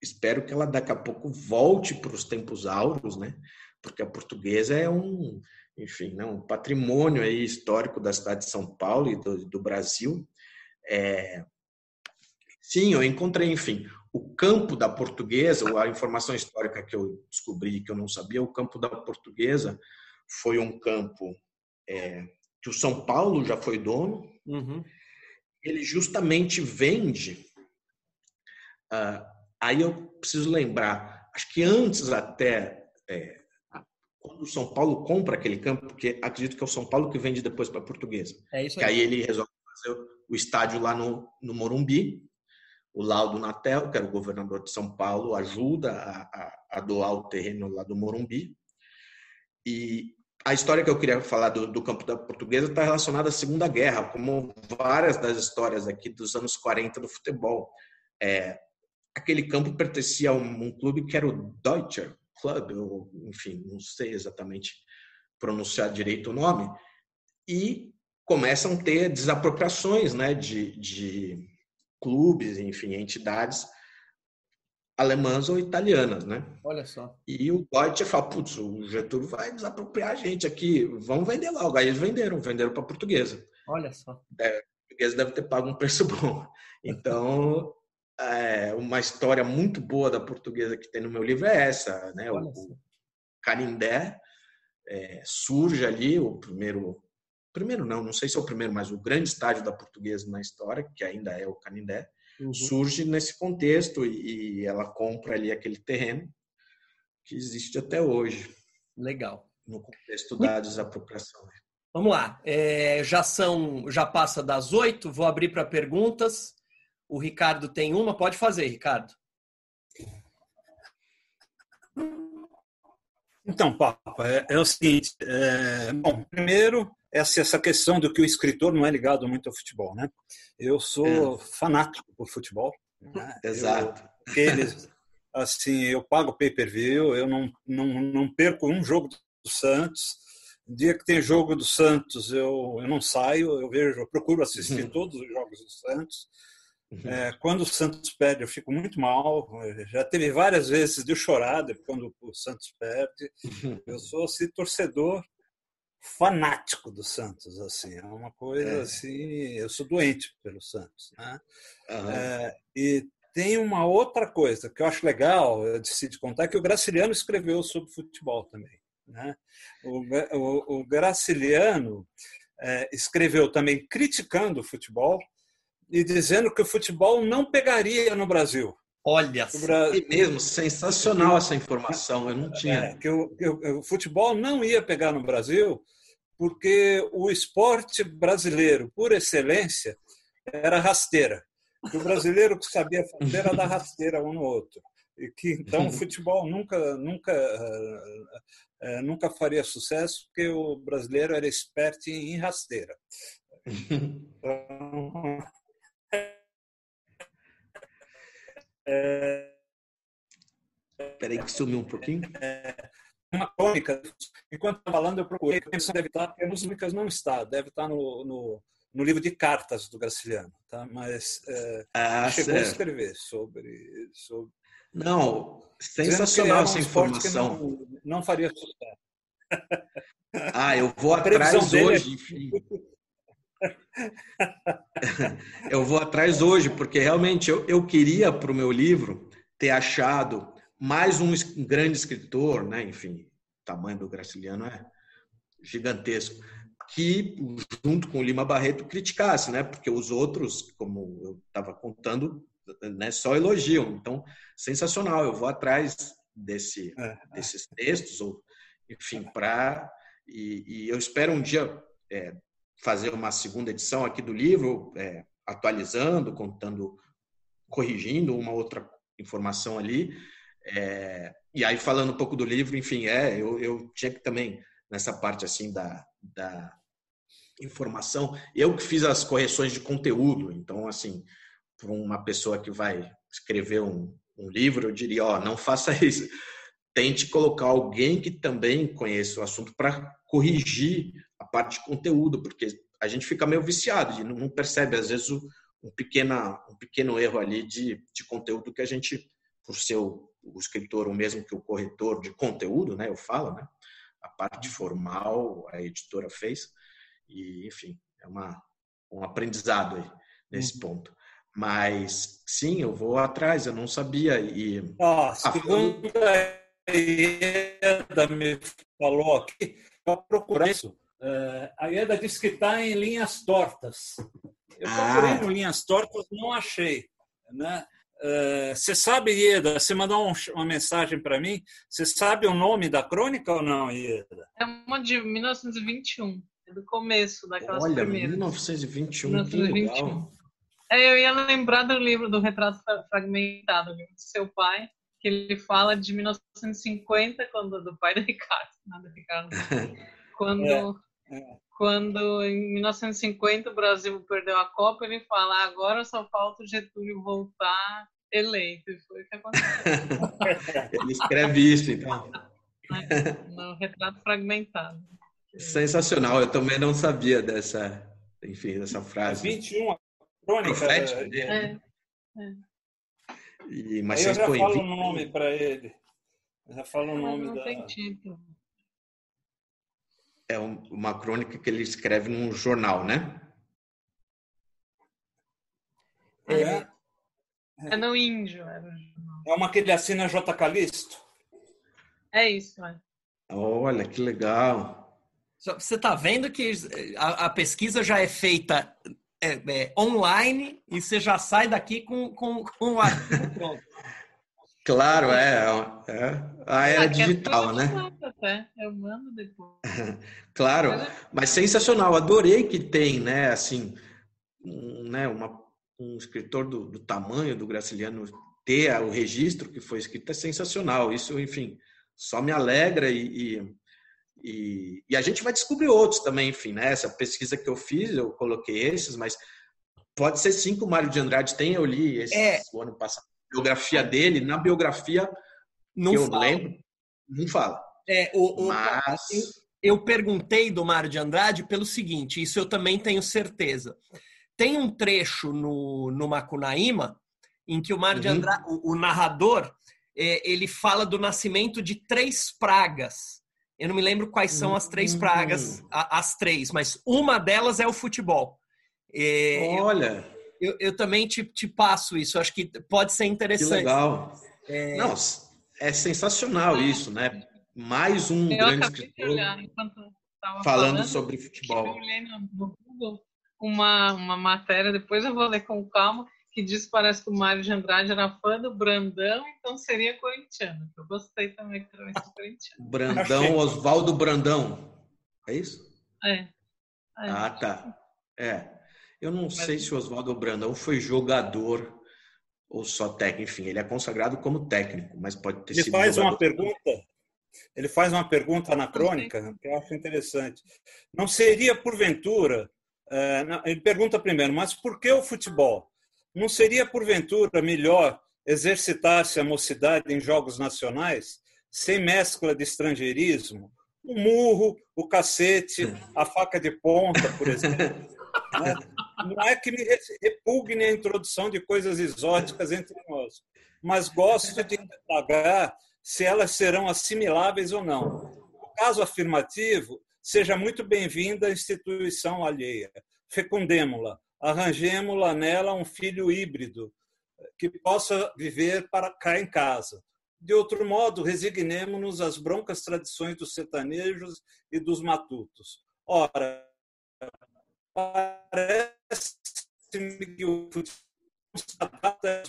C: espero que ela daqui a pouco volte para os tempos áureos, né? Porque a portuguesa é um, enfim, né, um patrimônio aí histórico da cidade de São Paulo e do, do Brasil. É, sim, eu encontrei, enfim, o campo da portuguesa, a informação histórica que eu descobri que eu não sabia, o campo da portuguesa foi um campo é, que o São Paulo já foi dono. Uhum. Ele justamente vende. Uh, aí eu preciso lembrar, acho que antes até é, quando o São Paulo compra aquele campo, porque acredito que é o São Paulo que vende depois para a Portuguesa.
A: É isso
C: aí. Que aí ele resolve fazer o estádio lá no, no Morumbi o Laudo Natel, que era o governador de São Paulo, ajuda a, a, a doar o terreno lá do Morumbi. E a história que eu queria falar do, do campo da Portuguesa está relacionada à Segunda Guerra, como várias das histórias aqui dos anos 40 do futebol. É, aquele campo pertencia a um, um, clube que era o Deutscher Club, ou, enfim, não sei exatamente pronunciar direito o nome, e começam a ter desapropriações né, de, de clubes, enfim, entidades alemãs ou italianas, né?
A: Olha só.
C: E o Deutsche fala, putz, o Getúlio vai desapropriar a gente aqui, vamos vender logo. Aí eles venderam, venderam para a portuguesa.
A: Olha só.
C: É, a portuguesa deve ter pago um preço bom. Então, é, uma história muito boa da portuguesa que tem no meu livro é essa, né? Olha o, o Canindé é, surge ali, o primeiro primeiro não, não sei se é o primeiro, mas o grande estádio da portuguesa na história, que ainda é o Canindé, uhum. surge nesse contexto e, e ela compra ali aquele terreno que existe até hoje.
A: Legal.
C: No contexto da desapropriação.
A: Vamos lá. É, já são, já passa das oito. Vou abrir para perguntas. O Ricardo tem uma. Pode fazer, Ricardo.
B: Então, Papa, é, é o seguinte. É, bom, primeiro, essa, essa questão do que o escritor não é ligado muito ao futebol, né? Eu sou é. fanático por futebol. Né?
C: Exato.
B: Eu, aqueles, assim, eu pago pay-per-view, eu não, não, não perco um jogo do Santos. Dia que tem jogo do Santos, eu, eu não saio, eu vejo, eu procuro assistir uhum. todos os jogos do Santos. Uhum. É, quando o Santos perde, eu fico muito mal. Já teve várias vezes de eu chorar quando o Santos perde. Uhum. Eu sou assim, torcedor fanático do Santos, assim, é uma coisa é. assim, eu sou doente pelo Santos, né? Uhum. É, e tem uma outra coisa que eu acho legal, eu decidi contar, que o Graciliano escreveu sobre futebol também, né? O, o, o Graciliano é, escreveu também criticando o futebol e dizendo que o futebol não pegaria no Brasil.
C: Olha, o Brasil, mesmo, sensacional essa informação, eu não tinha. É,
B: que, o, que o, futebol não ia pegar no Brasil porque o esporte brasileiro, por excelência, era rasteira. O brasileiro que sabia fazer era dar rasteira um no outro. e que então o futebol nunca nunca uh, nunca faria sucesso porque o brasileiro era esperto em rasteira. Então,
C: é, Peraí que sumiu um pouquinho.
B: É, uma crônica. Enquanto estava falando, eu procurei. A deve estar, porque a Lucas não está. Deve estar no, no, no, livro de cartas do Graciliano. Tá? Mas é, ah, chegou certo. a escrever sobre, sobre...
C: Não, sensacional essa informação.
B: Não, não, faria sucesso.
C: Ah, eu vou atrás é hoje, enfim. eu vou atrás hoje, porque realmente eu, eu queria para o meu livro ter achado mais um grande escritor, né? enfim, o tamanho do Graciliano é gigantesco, que, junto com o Lima Barreto, criticasse, né? porque os outros, como eu estava contando, né, só elogiam. Então, sensacional, eu vou atrás desse, é. desses textos, ou, enfim, para. E, e, eu espero um dia é, fazer uma segunda edição aqui do livro, é, atualizando, contando, corrigindo uma outra informação ali. É, e aí, falando um pouco do livro, enfim, é, eu, eu tinha que também, nessa parte assim da, da informação, eu que fiz as correções de conteúdo. Então, assim, para uma pessoa que vai escrever um, um livro, eu diria: ó, não faça isso. Tente colocar alguém que também conheça o assunto para corrigir parte de conteúdo, porque a gente fica meio viciado e não percebe, às vezes, um, pequena, um pequeno erro ali de, de conteúdo que a gente, por ser o, o escritor, o mesmo que o corretor de conteúdo, né, eu falo, né, a parte formal a editora fez, e, enfim, é uma, um aprendizado aí nesse uhum. ponto. Mas, sim, eu vou atrás, eu não sabia. E...
B: Ah, a Ieda me falou aqui, eu procurei isso. Uh, a Ieda disse que está em linhas tortas. Eu procurei ah. linhas tortas, não achei. Né? Uh, você sabe, Ieda, você mandou um, uma mensagem para mim, você sabe o nome da crônica ou não, Ieda?
D: É uma de 1921, é do começo daquelas
C: Olha,
D: primeiras.
C: 1921, 1921.
D: É, eu ia lembrar do livro do Retrato Fragmentado, do seu pai, que ele fala de 1950, quando do pai do Ricardo, não do Ricardo. Quando é. Quando em 1950 o Brasil perdeu a Copa, ele fala: ah, agora só falta o Getúlio voltar eleito. E foi o que aconteceu.
C: ele escreve isso, então.
D: No retrato fragmentado.
C: Sensacional, eu também não sabia dessa, enfim, dessa frase.
B: 21, crônica.
D: É, é.
C: E, mas
B: Aí eu já falo o nome para ele. Eu já falo o nome não, não da... tem título
C: é uma crônica que ele escreve num jornal, né?
D: É, é, é no Índio.
B: É uma que ele assina J. Calisto?
D: É isso, é.
C: Olha, que legal.
A: Você está vendo que a, a, pesquisa já é feita é, é, online e você já sai daqui com, com, com o arquivo pronto.
C: Claro, é, é a era digital, né?
D: Até. Eu mando depois.
C: claro, mas sensacional. Adorei que tem, né? Assim, um, né? Uma, um escritor do, do tamanho do Graciliano ter o registro que foi escrito é sensacional. Isso, enfim, só me alegra e, e, e, e a gente vai descobrir outros também, enfim, né? Essa pesquisa que eu fiz, eu coloquei esses, mas pode ser sim que o Mário de Andrade tenha, eu li esse é. ano passado biografia dele, na biografia não eu fala. lembro, não fala.
A: É, o, o Mas... eu, eu perguntei do Mário de Andrade pelo seguinte, isso eu também tenho certeza. Tem um trecho no, no Macunaíma em que o Mário uhum. de Andrade, o, o narrador, é, ele fala do nascimento de três pragas. Eu não me lembro quais são as três pragas, uhum. as três, mas uma delas é o futebol.
C: É, Olha!
A: Eu, eu, eu também te, te passo isso. Acho que pode ser interessante. Que
C: legal. É... Não, é sensacional isso, né? Mais um eu grande escritor falando, falando, sobre futebol. Eu olhei no,
D: Google uma, uma matéria, depois eu vou ler com calma, que diz que parece que o Mário de Andrade era fã do Brandão, então seria corintiano. Eu gostei também que era corintiano.
C: Brandão, Oswaldo Brandão. É isso?
D: É. é.
C: Ah, tá. É. Eu não Mas... sei se o Oswaldo Brandão foi jogador ou só técnico? Enfim, ele é consagrado como técnico, mas pode ter
B: ele
C: sido.
B: Ele faz uma pergunta. Ele faz uma pergunta anacrônica que eu acho interessante. Não seria porventura? Eh, ele pergunta primeiro, mas por que o futebol? Não seria porventura melhor exercitar-se a mocidade em jogos nacionais sem mescla de estrangeirismo? O murro, o cacete, a faca de ponta, por exemplo. Né? Não é que me repugne a introdução de coisas exóticas entre nós, mas gosto de indagar se elas serão assimiláveis ou não. No caso afirmativo, seja muito bem-vinda a instituição alheia. Fecundemo-la, arranjemo-la nela um filho híbrido que possa viver para cá em casa. De outro modo, resignemos-nos às broncas tradições dos sertanejos e dos matutos. Ora, parece-me que o futebol das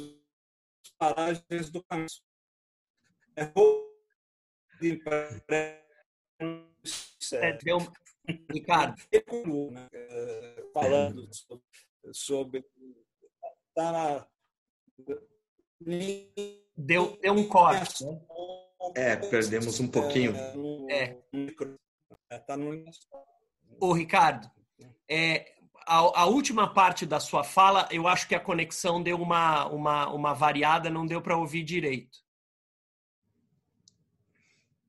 B: paragens do canso. É
A: de é, deu... Ricardo.
B: Né? Falando sobre. Tá na...
A: Deu, deu um corte. Né?
C: É, perdemos um pouquinho.
A: É. é. Tá no... Ô, Ricardo, é, a, a, última parte da sua fala, eu acho que a conexão deu uma, uma, uma variada, não deu para ouvir direito.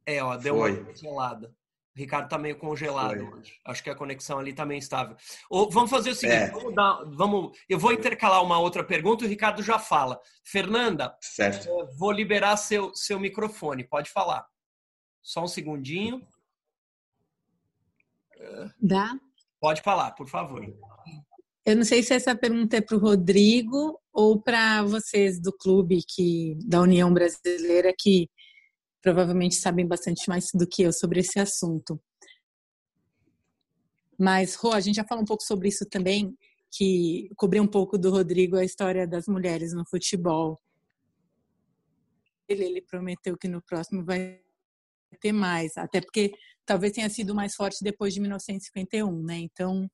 A: É, ó, deu Foi. uma congelada. O Ricardo tá meio congelado Foi. hoje. Acho que a conexão ali tá meio instável. Ou, vamos fazer o seguinte, é. vamos, dar, vamos eu vou intercalar uma outra pergunta e o Ricardo já fala. Fernanda,
C: certo.
A: vou liberar seu, seu microfone. Pode falar. Só um segundinho.
E: Dá?
A: Pode falar, por favor.
E: Eu não sei se essa pergunta é para o Rodrigo ou para vocês do clube que da União Brasileira que provavelmente sabem bastante mais do que eu sobre esse assunto. Mas, Rô, a gente já falou um pouco sobre isso também, que cobri um pouco do Rodrigo a história das mulheres no futebol. Ele, ele prometeu que no próximo vai ter mais, até porque talvez tenha sido mais forte depois de 1951, né? Então,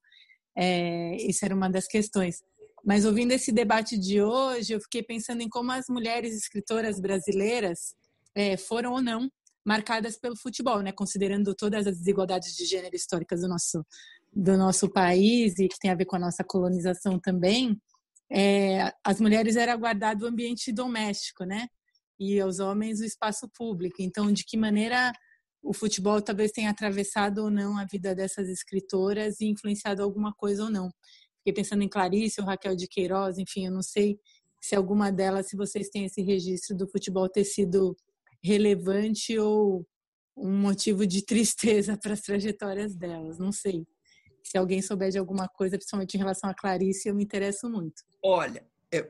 E: é, isso era uma das questões. Mas ouvindo esse debate de hoje, eu fiquei pensando em como as mulheres escritoras brasileiras é, foram ou não marcadas pelo futebol, né? Considerando todas as desigualdades de gênero históricas do nosso do nosso país e que tem a ver com a nossa colonização também, é, as mulheres era guardado o ambiente doméstico, né? E os homens o espaço público. Então, de que maneira o futebol talvez tenha atravessado ou não a vida dessas escritoras e influenciado alguma coisa ou não. Fiquei pensando em Clarice ou Raquel de Queiroz, enfim, eu não sei se alguma delas, se vocês têm esse registro do futebol ter sido relevante ou um motivo de tristeza para as trajetórias delas, não sei. Se alguém souber de alguma coisa, principalmente em relação a Clarice, eu me interesso muito.
A: Olha, é,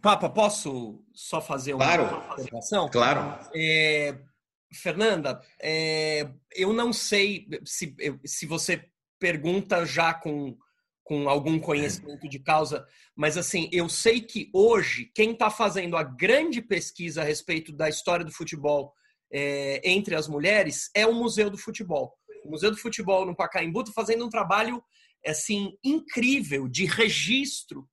A: Papa, posso só fazer uma
C: claro,
A: observação?
C: Claro.
A: É, Fernanda, é, eu não sei se, se você pergunta já com, com algum conhecimento de causa, mas assim, eu sei que hoje quem está fazendo a grande pesquisa a respeito da história do futebol é, entre as mulheres é o Museu do Futebol. O Museu do Futebol no Pacaembu está fazendo um trabalho assim incrível de registro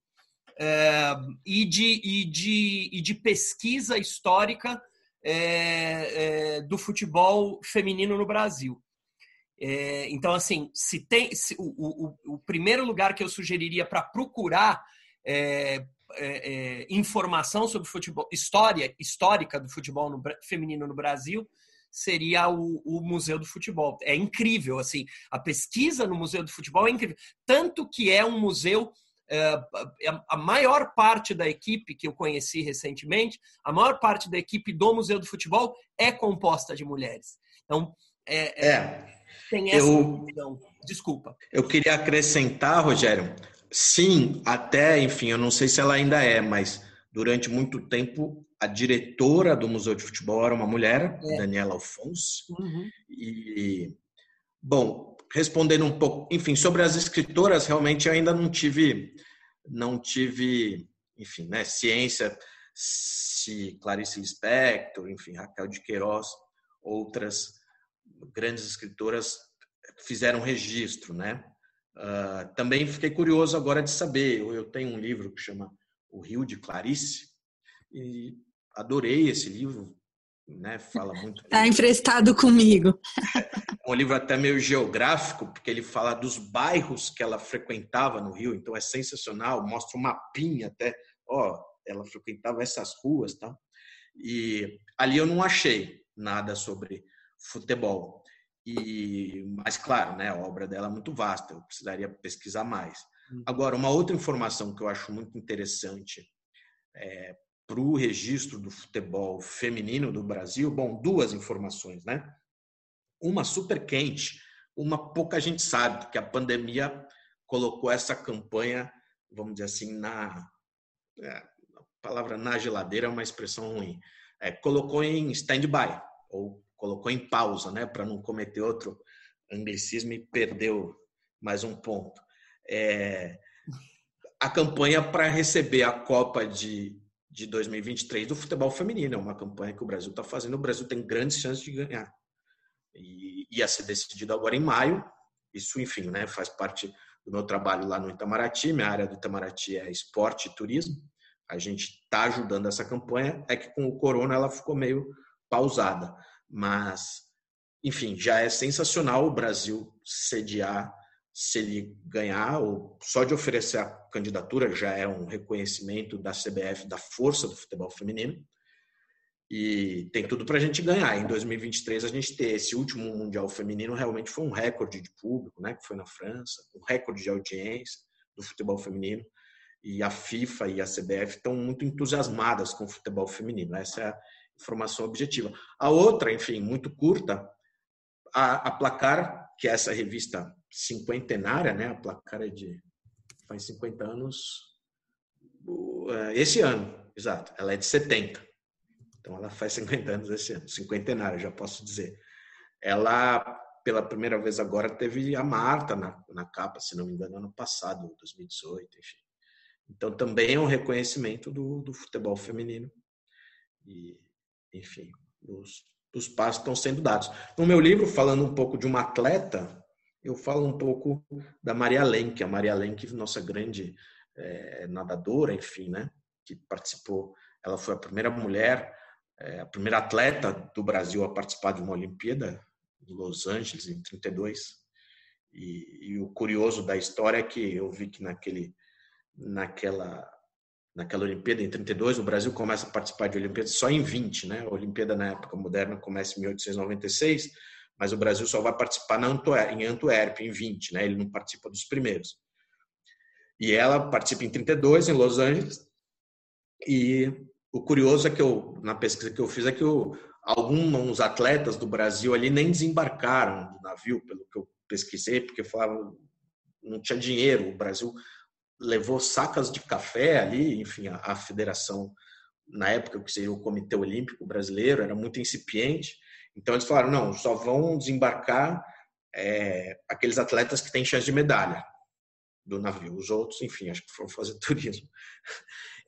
A: e, de, e, de, e de pesquisa histórica é, é, do futebol feminino no Brasil. É, então, assim, se tem se, o, o, o, primeiro lugar que eu sugeriria para procurar é, é, informação sobre futebol, história histórica do futebol no, feminino no Brasil, seria o, o, Museu do Futebol. É incrível, assim, a pesquisa no Museu do Futebol é incrível. Tanto que é um museu a maior parte da equipe que eu conheci recentemente, a maior parte da equipe do Museu do Futebol é composta de mulheres. Então, é, é, é tem essa eu. Desculpa.
C: Eu queria acrescentar, Rogério, sim, até, enfim, eu não sei se ela ainda é, mas durante muito tempo a diretora do Museu de Futebol era uma mulher, é. Daniela Alfonso, uhum. e, bom, respondendo um pouco, enfim, sobre as escritoras, realmente eu ainda não tive, não tive, enfim, né, ciência se Clarice Lispector, enfim, Raquel de Queiroz, outras grandes escritoras fizeram registro, né? Uh, também fiquei curioso agora de saber. Eu, tenho um livro que chama O Rio de Clarice, e adorei esse livro, né? Fala muito.
E: Está emprestado comigo.
C: É um livro até meio geográfico, porque ele fala dos bairros que ela frequentava no Rio, então é sensacional, mostra um mapinha até, ó, ela frequentava essas ruas, tá? E ali eu não achei nada sobre futebol. E, mas claro, né, a obra dela é muito vasta, eu precisaria pesquisar mais. Uhum. Agora, uma outra informação que eu acho muito interessante é, para o registro do futebol feminino do Brasil, bom, duas informações, né? Uma super quente, uma pouca gente sabe, porque a pandemia colocou essa campanha, vamos dizer assim, na é, a palavra na geladeira é uma expressão ruim, é, colocou em stand-by ou colocou em pausa, né, para não cometer outro anglicismo e perdeu mais um ponto. É, a campanha para receber a Copa de de 2023 do futebol feminino. É uma campanha que o Brasil está fazendo. O Brasil tem grandes chances de ganhar. E ia ser decidido agora em maio. Isso, enfim, né, faz parte do meu trabalho lá no Itamaraty. Minha área do Itamaraty é esporte e turismo. A gente está ajudando essa campanha. É que com o corona ela ficou meio pausada. Mas, enfim, já é sensacional o Brasil sediar se ele ganhar, ou só de oferecer a candidatura já é um reconhecimento da CBF da força do futebol feminino. E tem tudo para a gente ganhar. Em 2023, a gente ter esse último Mundial Feminino realmente foi um recorde de público, né? que foi na França, um recorde de audiência do futebol feminino. E a FIFA e a CBF estão muito entusiasmadas com o futebol feminino. Essa é a informação objetiva. A outra, enfim, muito curta, a, a Placar, que é essa revista cinquentenária, né? A placar é de faz 50 anos é, esse ano, exato. Ela é de 70. Então ela faz 50 anos esse ano, cinquentenária, já posso dizer. Ela pela primeira vez agora teve a Marta na, na capa, se não me engano, ano passado, 2018, enfim. Então também é um reconhecimento do, do futebol feminino. E, enfim, os, os passos estão sendo dados. No meu livro, falando um pouco de uma atleta, eu falo um pouco da Maria Lenk, a Maria Lenk, nossa grande é, nadadora, enfim, né, que participou. Ela foi a primeira mulher, é, a primeira atleta do Brasil a participar de uma Olimpíada em Los Angeles em 32. E, e o curioso da história é que eu vi que naquele, naquela naquela Olimpíada em 32, o Brasil começa a participar de Olimpíadas só em 20, né? A Olimpíada na época moderna começa em 1896 mas o Brasil só vai participar em Antuérpia, em 20, né? ele não participa dos primeiros. E ela participa em 32, em Los Angeles, e o curioso é que eu, na pesquisa que eu fiz, é que alguns atletas do Brasil ali nem desembarcaram do navio, pelo que eu pesquisei, porque falavam não tinha dinheiro. O Brasil levou sacas de café ali, enfim, a, a federação, na época, que seria o Comitê Olímpico Brasileiro, era muito incipiente, então eles falaram, não, só vão desembarcar é, aqueles atletas que têm chance de medalha do navio. Os outros, enfim, acho que foram fazer turismo.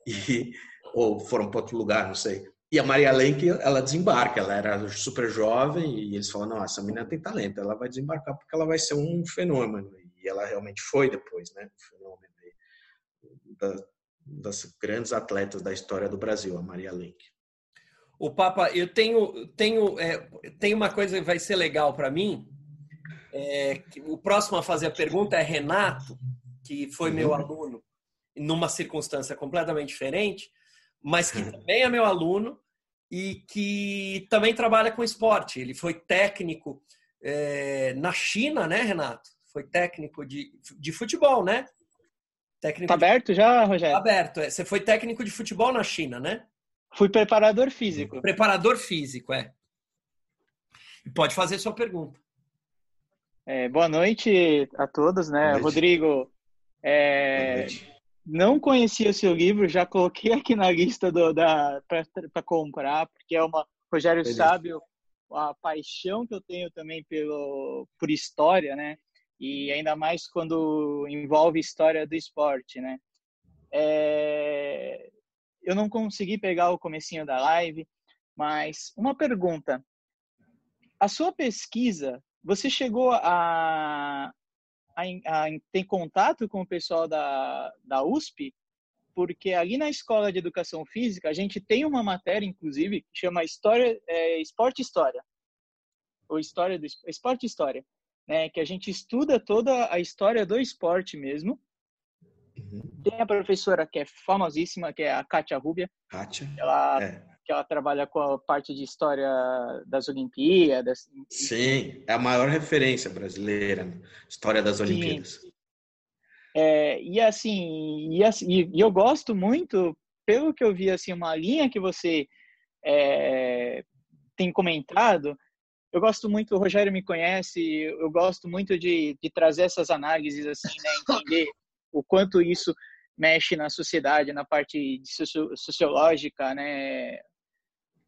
C: E, ou foram para outro lugar, não sei. E a Maria Lenk, ela desembarca, ela era super jovem e eles falaram, não, essa menina tem talento, ela vai desembarcar porque ela vai ser um fenômeno. E ela realmente foi depois, né? Um fenômeno das grandes atletas da história do Brasil, a Maria Lenk.
A: O Papa, eu tenho, tenho, é, tenho uma coisa que vai ser legal para mim. É, o próximo a fazer a pergunta é Renato, que foi meu uhum. aluno numa circunstância completamente diferente, mas que também é meu aluno e que também trabalha com esporte. Ele foi técnico é, na China, né, Renato? Foi técnico de, de futebol, né?
F: Técnico tá aberto de... já, Rogério? Tá
A: aberto. É. Você foi técnico de futebol na China, né?
F: Fui preparador físico.
A: Preparador físico, é. Pode fazer sua pergunta.
F: É, boa noite a todos, né? Noite. Rodrigo, é, não conhecia o seu livro, já coloquei aqui na lista para comprar, porque é uma. Rogério Beleza. sabe a paixão que eu tenho também pelo, por história, né? E ainda mais quando envolve história do esporte, né? É, eu não consegui pegar o comecinho da live, mas uma pergunta. A sua pesquisa, você chegou a, a, a ter contato com o pessoal da, da USP porque ali na escola de educação física a gente tem uma matéria, inclusive, que chama História, é, Esporte História, ou História do Esporte História, né? Que a gente estuda toda a história do esporte mesmo. Uhum. Tem a professora que é famosíssima, que é a Kátia Rubia.
C: Kátia.
F: Ela, é. que ela trabalha com a parte de história das Olimpíadas.
C: Sim, é a maior referência brasileira, né? história das Olimpíadas.
F: É, e assim, e, assim, e eu gosto muito, pelo que eu vi, assim, uma linha que você é, tem comentado, eu gosto muito, o Rogério me conhece, eu gosto muito de, de trazer essas análises, assim, né, entender o quanto isso mexe na sociedade, na parte sociológica, né,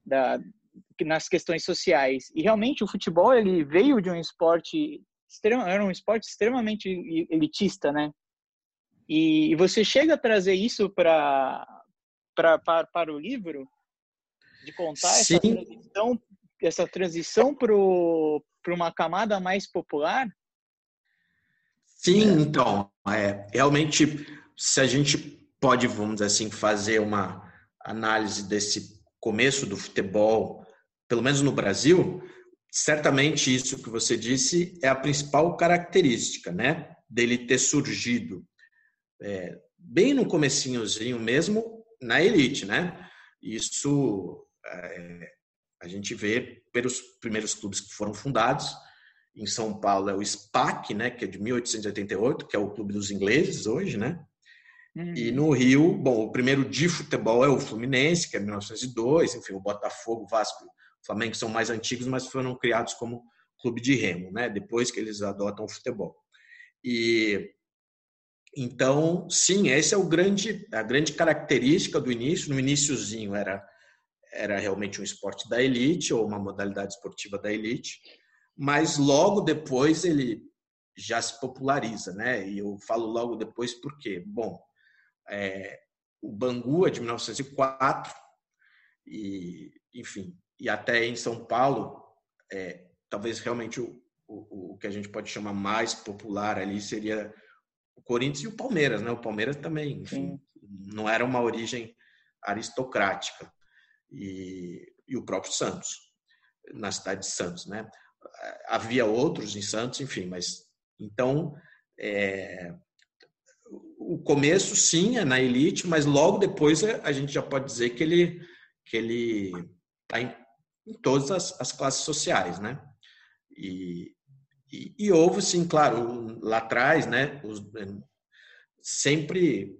F: da, nas questões sociais. E realmente o futebol ele veio de um esporte era um esporte extremamente elitista, né? E, você chega a trazer isso para para o livro, de contar Sim. essa transição, essa transição para uma camada mais popular?
C: Sim, é. então, é, realmente, se a gente pode, vamos dizer assim, fazer uma análise desse começo do futebol, pelo menos no Brasil, certamente isso que você disse é a principal característica, né, dele ter surgido é, bem no comecinhozinho mesmo, na elite, né? Isso é, a gente vê pelos primeiros clubes que foram fundados. Em São Paulo é o SPAC, né, que é de 1888, que é o clube dos ingleses hoje, né? Uhum. E no Rio, bom, o primeiro de futebol é o Fluminense, que é 1902, enfim, o Botafogo, o Vasco, o Flamengo são mais antigos, mas foram criados como clube de remo, né? Depois que eles adotam o futebol. E então, sim, essa é o grande, a grande característica do início. No iníciozinho era, era realmente um esporte da elite ou uma modalidade esportiva da elite, mas logo depois ele já se populariza, né? E eu falo logo depois porque, bom, é, o Bangu é de 1904 e, enfim, e até em São Paulo, é, talvez realmente o, o, o que a gente pode chamar mais popular ali seria o Corinthians e o Palmeiras, né? O Palmeiras também, enfim, não era uma origem aristocrática. E, e o próprio Santos, na cidade de Santos, né? Havia outros em Santos, enfim, mas então é, o começo sim é na elite, mas logo depois a gente já pode dizer que ele que ele está em, em, todas as, as, classes sociais, né? E, e, e, houve, sim, claro, lá atrás, né, os, sempre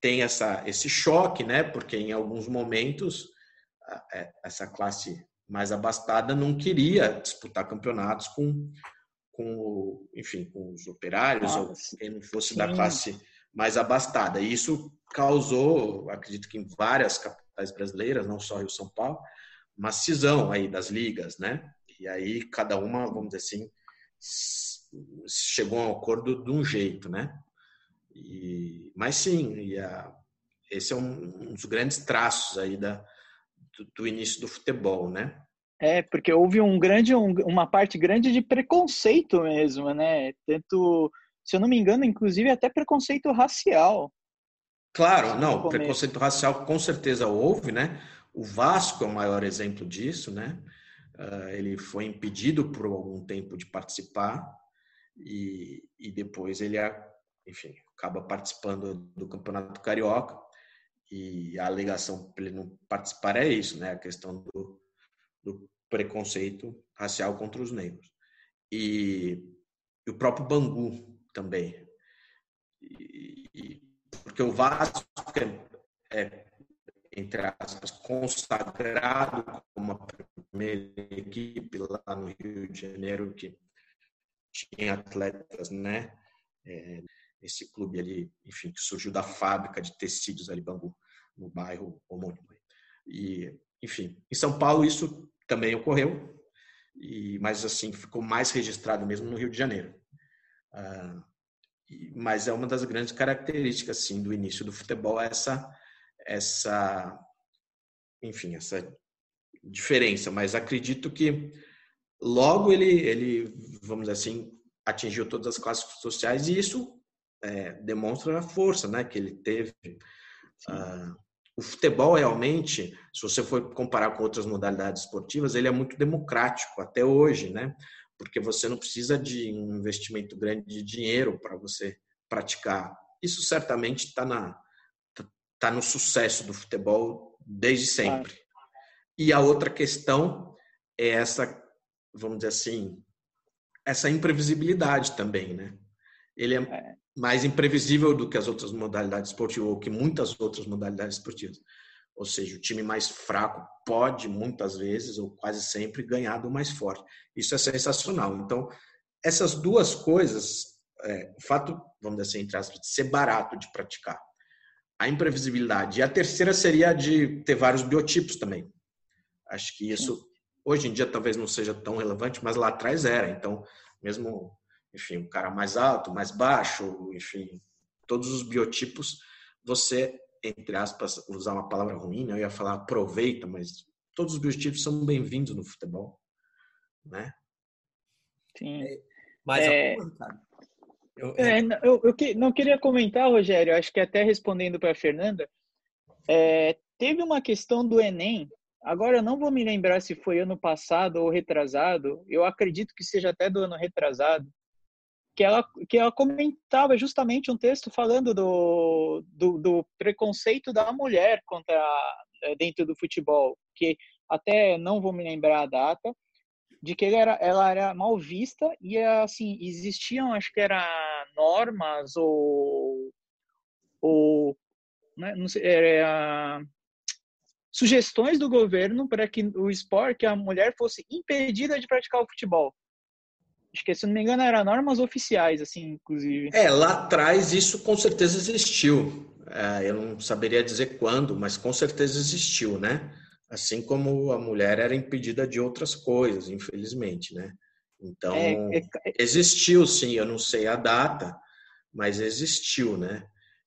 C: tem essa, esse choque, né, porque em alguns momentos é, essa classe mais abastada não queria disputar campeonatos com, com enfim, com os operários ou quem não fosse sim. da classe mais abastada. E isso causou, acredito que em várias capitais brasileiras, não só Rio São Paulo, uma cisão aí das ligas, né? E aí cada uma, vamos dizer assim, chegou a um acordo de um jeito, né? E, mas sim, e a, esse é um, um, dos grandes traços aí da, do, do, início do futebol, né?
F: É, porque houve um grande, um, uma parte grande de preconceito mesmo, né? Tanto, se eu não me engano, inclusive até preconceito racial.
C: Claro, não, preconceito racial com certeza houve, né? O Vasco é o maior exemplo disso, né? Uh, ele foi impedido por algum tempo de participar e, e depois ele, enfim, acaba participando do Campeonato Carioca e a alegação para ele não participar é isso, né? A questão do, do preconceito racial contra os negros. E, e o próprio Bangu também. E, porque o Vasco é, é entre aspas, consagrado como a primeira equipe lá no Rio de Janeiro que tinha atletas, né? É, esse clube ali, enfim, que surgiu da fábrica de tecidos ali, Bangu, no bairro homônimo. E, enfim, em São Paulo isso também ocorreu, e, mas assim, ficou mais registrado mesmo no Rio de Janeiro. Ah, e, mas é uma das grandes características, assim, do início do futebol, essa essa, enfim, essa diferença, mas acredito que logo ele, ele vamos dizer assim, atingiu todas as classes sociais e isso é, demonstra a força né, que ele teve o futebol realmente, se você for comparar com outras modalidades esportivas, ele é muito democrático até hoje, né? Porque você não precisa de um investimento grande de dinheiro para você praticar. Isso certamente está na tá no sucesso do futebol desde sempre. E a outra questão é essa, vamos dizer assim, essa imprevisibilidade também, né? Ele é, é mais imprevisível do que as outras modalidades esportivas, ou que muitas outras modalidades esportivas. Ou seja, o time mais fraco pode, muitas vezes, ou quase sempre, ganhar do mais forte. Isso é sensacional. Então, essas duas coisas, é, o fato, vamos dizer assim, entre aspas, de ser barato de praticar, a imprevisibilidade. E a terceira seria de ter vários biotipos também. Acho que isso, hoje em dia, talvez não seja tão relevante, mas lá atrás era. Então, mesmo enfim, um cara mais alto, mais baixo, enfim, todos os biotipos, você, entre aspas, usar uma palavra ruim, né? eu ia falar aproveita, mas todos os biotipos são bem-vindos no futebol, né?
F: Sim. É, mais é... alguma, Eu, é, é eu, eu que, não queria comentar, Rogério, acho que até respondendo para a Fernanda, é, teve uma questão do Enem, agora eu não vou me lembrar se foi ano passado ou retrasado, eu acredito que seja até do ano retrasado, que ela, que ela comentava justamente um texto falando do, do, do preconceito da mulher contra eh, dentro do futebol, que até não vou me lembrar a data, de que era, ela era mal vista e assim existiam acho que era normas ou ou né, não sei, era, sugestões do governo para que o esporte que a mulher fosse impedida de praticar o futebol Acho que, se não me engano, eram normas oficiais, assim, inclusive.
C: É, lá atrás isso com certeza existiu. É, eu não saberia dizer quando, mas com certeza existiu, né? Assim como a mulher era impedida de outras coisas, infelizmente, né? Então, é, é, é, existiu sim, eu não sei a data, mas existiu, né?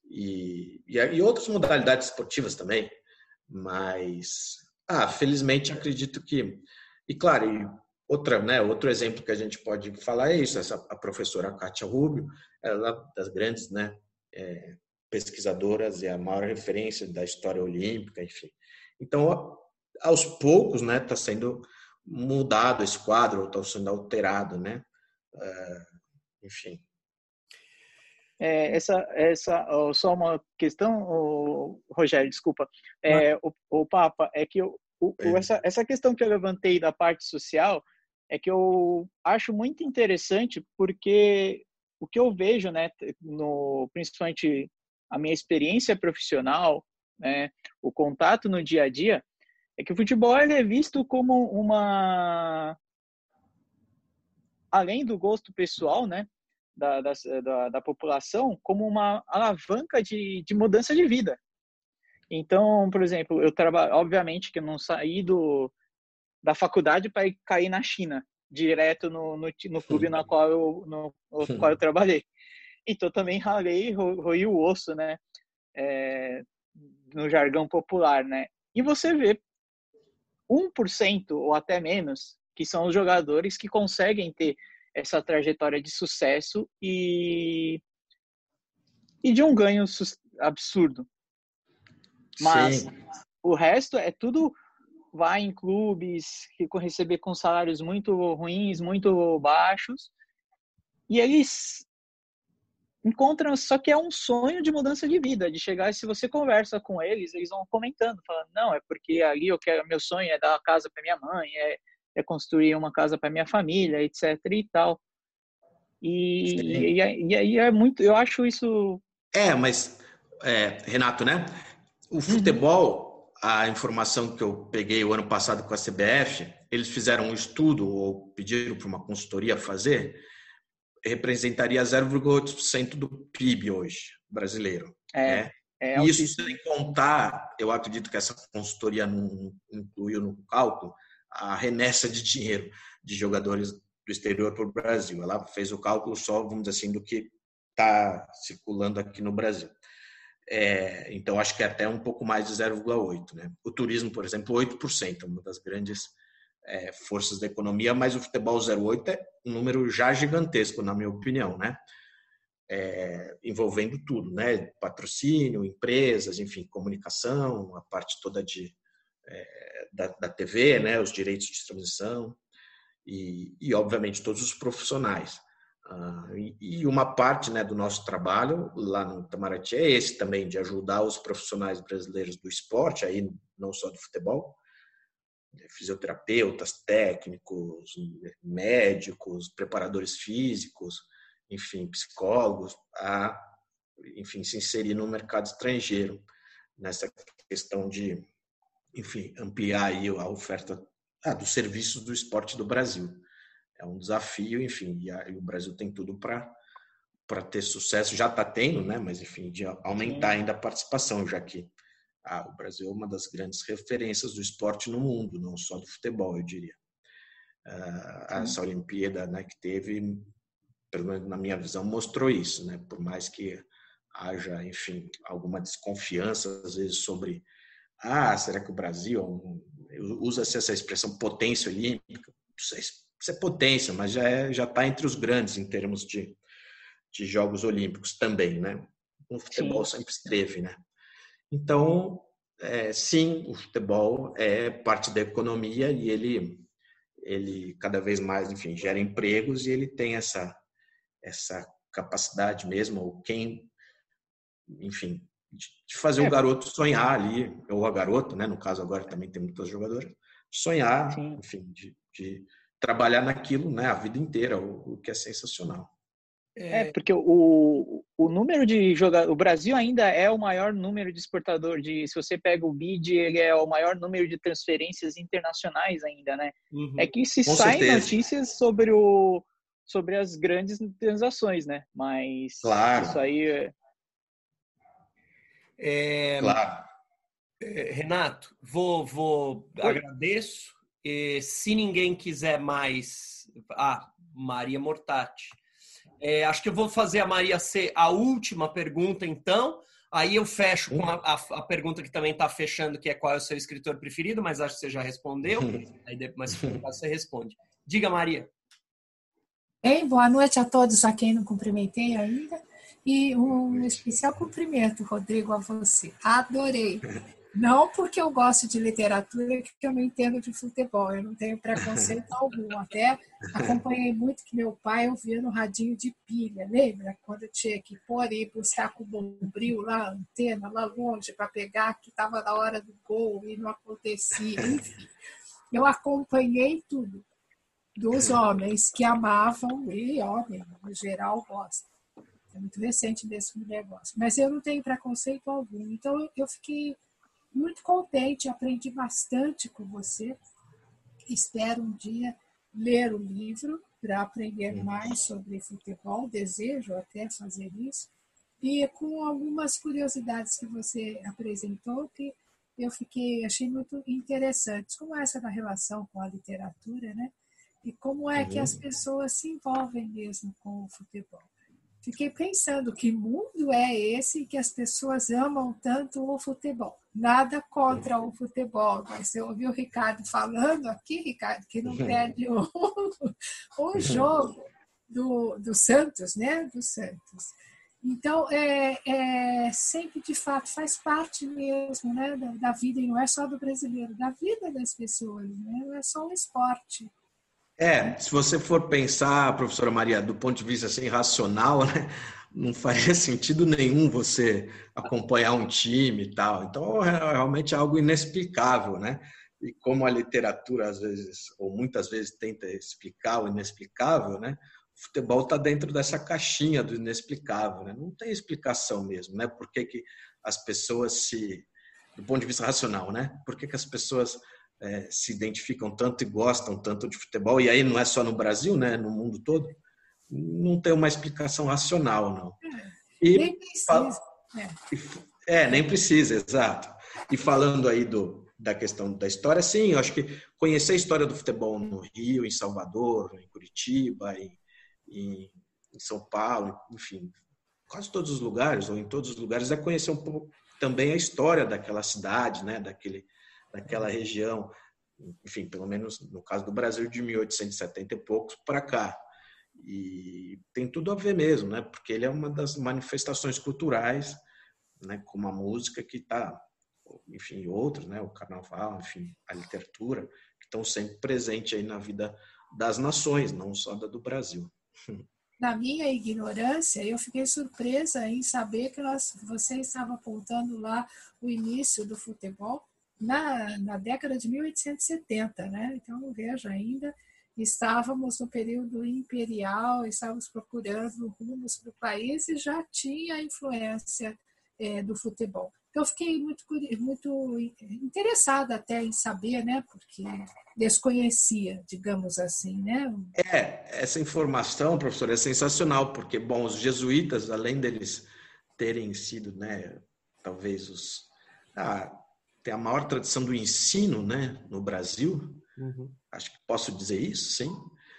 C: E, e, e outras modalidades esportivas também, mas, ah, felizmente acredito que, e claro, Outra, né, outro exemplo que a gente pode falar é isso, essa, a professora Kátia Rubio, ela é das grandes né, é, pesquisadoras e a maior referência da história olímpica, enfim. Então, aos poucos, né, está sendo mudado esse quadro, está sendo alterado, né? É, enfim.
F: É, essa, essa, só uma questão, Rogério, desculpa. É, o, o Papa, é que o, o, essa, essa questão que eu levantei da parte social, é que eu acho muito interessante porque o que eu vejo, né, no, principalmente a minha experiência profissional, né, o contato no dia a dia, é que o futebol é visto como uma além do gosto pessoal, né, da, da, da, população, como uma alavanca de, de mudança de vida. Então, por exemplo, eu trabalho, obviamente que eu não saí do, da faculdade para cair na China, direto no, no, no clube na qual eu, no, no qual eu trabalhei. Então também ralei, roí o osso, né? É, no jargão popular, né? E você vê 1% ou até menos que são os jogadores que conseguem ter essa trajetória de sucesso e, e de um ganho absurdo. Mas Sim. o resto é tudo vai em clubes que receber com salários muito ruins, muito baixos, e eles encontram, só que é um sonho de mudança de vida, de chegar e se você conversa com eles, eles vão comentando, falando, não, é porque ali eu quero, meu sonho é dar uma casa para minha mãe, é, é construir uma casa para minha família, etc e tal. E, e, aí é muito, eu acho isso...
C: É, mas, é, Renato, né? O uhum. A informação que eu peguei o ano passado com a CBF, eles fizeram um estudo ou pediram para uma consultoria fazer, representaria 0,8% do PIB hoje brasileiro. É, né? é Isso sem contar, eu acredito que essa consultoria não incluiu no cálculo a remessa de dinheiro de jogadores do exterior para o Brasil. Ela fez o cálculo só, vamos dizer assim, do que está circulando aqui no Brasil. É, então, acho que é até um pouco mais de 0,8%. Né? O turismo, por exemplo, 8%, uma das grandes é, forças da economia, mas o futebol 0,8% é um número já gigantesco, na minha opinião. Né? é, envolvendo tudo, né? Patrocínio, empresas, enfim, comunicação, a parte toda de, é, da, da, TV, né? Os direitos de transmissão e, e obviamente, todos os profissionais. Ah, e, e, uma parte né, do nosso trabalho lá no Itamaraty é esse também, de ajudar os profissionais brasileiros do esporte, aí não só do futebol, fisioterapeutas, técnicos, médicos, preparadores físicos, enfim, psicólogos, a enfim, se inserir no mercado estrangeiro, nessa questão de, enfim, ampliar aí a oferta ah, dos serviços do esporte do Brasil. É um desafio, enfim, e, a, e o Brasil tem tudo para para ter sucesso, já está tendo, né? Mas enfim, de aumentar ainda a participação, já que ah, o Brasil é uma das grandes referências do esporte no mundo, não só do futebol, eu diria. Ah, essa Olimpíada né, que teve pelo menos na minha visão, mostrou isso, né? Por mais que haja, enfim, alguma desconfiança às vezes sobre, ah, será que o Brasil usa-se essa expressão potência olímpica? Não sei se é potência, mas já é, já está entre os grandes em termos de, de Jogos Olímpicos também, né? O futebol sim. sempre esteve, né? Então, é, sim, o futebol é parte da economia e ele ele cada vez mais, enfim, gera empregos e ele tem essa essa capacidade mesmo, ou quem, enfim, de fazer é. o garoto sonhar ali, ou a garota, né? No caso agora também tem muitas jogadoras, sonhar, Sim. enfim, de, de, trabalhar naquilo, né? A vida inteira, o, o que é sensacional.
F: É, é porque o, o número de jogadores. O Brasil ainda é o maior número de exportador de. Se você pega o BID, ele é o maior número de transferências internacionais ainda, né? Uhum. É que se saem notícias sobre o, sobre as grandes transações, né? Mas
C: claro.
F: isso aí é...
A: é...
C: Claro.
A: É, Renato, vou, vou agradeço. E, se ninguém quiser mais, ah, Maria Mortati. É, acho que eu vou fazer a Maria ser a última pergunta, então. Aí eu fecho com a, a, a pergunta que também está fechando, que é qual é o seu escritor preferido, mas acho que você já respondeu. Aí depois, se você responde. Diga, Maria.
G: Bem, boa noite a todos a quem não cumprimentei ainda. E um especial cumprimento, Rodrigo, a você. Adorei. Não porque eu gosto de literatura, que eu não entendo de futebol, eu não tenho preconceito algum. Até acompanhei muito que meu pai ouvia no radinho de pilha, lembra? Quando eu tinha que pôr e buscar com o bombril lá, a antena, lá longe, para pegar, que estava na hora do gol e não acontecia. Enfim, eu acompanhei tudo dos homens que amavam, e homem, no geral, gosta. É muito recente desse negócio. Mas eu não tenho preconceito algum. Então, eu fiquei muito contente, aprendi bastante com você. Espero um dia ler o livro para aprender mais sobre futebol. Desejo até fazer isso. E com algumas curiosidades que você apresentou, que eu fiquei, achei muito interessantes, como essa da relação com a literatura, né? e como é que as uhum. pessoas se envolvem mesmo com o futebol. Fiquei pensando que mundo é esse que as pessoas amam tanto o futebol. Nada contra o futebol, mas você ouviu o Ricardo falando aqui, Ricardo, que não perde o, o jogo do, do Santos, né? Do Santos. Então, é, é, sempre de fato faz parte mesmo né, da, da vida, e não é só do brasileiro, da vida das pessoas, né? não é só um esporte.
C: É, se você for pensar, professora Maria, do ponto de vista assim, racional, né, não faria sentido nenhum você acompanhar um time e tal. Então, é realmente é algo inexplicável, né? E como a literatura, às vezes, ou muitas vezes, tenta explicar o inexplicável, né? O futebol está dentro dessa caixinha do inexplicável, né? Não tem explicação mesmo, né? Por que, que as pessoas se... Do ponto de vista racional, né? Por que, que as pessoas é, se identificam tanto e gostam tanto de futebol, e aí não é só no Brasil, né, no mundo todo, não tem uma explicação racional, não.
G: E, nem precisa.
C: É. é, nem precisa, exato. E falando aí do, da questão da história, sim, eu acho que conhecer a história do futebol no Rio, em Salvador, em Curitiba, em, em, em São Paulo, enfim, quase todos os lugares, ou em todos os lugares, é conhecer um pouco também a história daquela cidade, né, daquele, daquela região, enfim, pelo menos no caso do Brasil, de 1870 e poucos para cá. E tem tudo a ver mesmo, né? Porque ele é uma das manifestações culturais, né? Como a música que está, enfim, outros, né? O carnaval, enfim, a literatura, que estão sempre presentes aí na vida das nações, não só da do Brasil.
G: Na minha ignorância, eu fiquei surpresa em saber que nós, você estava apontando lá o início do futebol na, na década de 1870, né? Então, veja, ainda estávamos no período imperial, estávamos procurando rumos para o país e já tinha a influência é, do futebol. Eu fiquei muito, muito interessada até em saber, né? Porque desconhecia, digamos assim, né?
C: É, essa informação, professor, é sensacional, porque, bom, os jesuítas, além deles terem sido, né, talvez os... Ah, tem a maior tradição do ensino, né, no Brasil, uhum. acho que posso dizer isso, sim.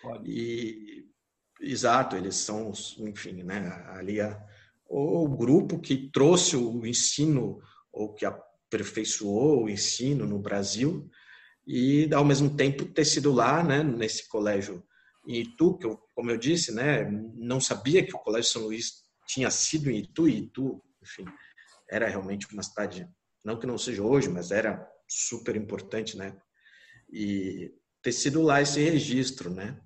C: Pode. E, exato, eles são, enfim, né, ali a o grupo que trouxe o ensino ou que aperfeiçoou o ensino no Brasil e ao mesmo tempo ter sido lá, né, nesse colégio em Itu, que eu, como eu disse, né, não sabia que o Colégio São Luís tinha sido em Itu, e Itu, enfim, era realmente uma cidade, não que não seja hoje, mas era super importante, né, e ter sido lá esse registro, né,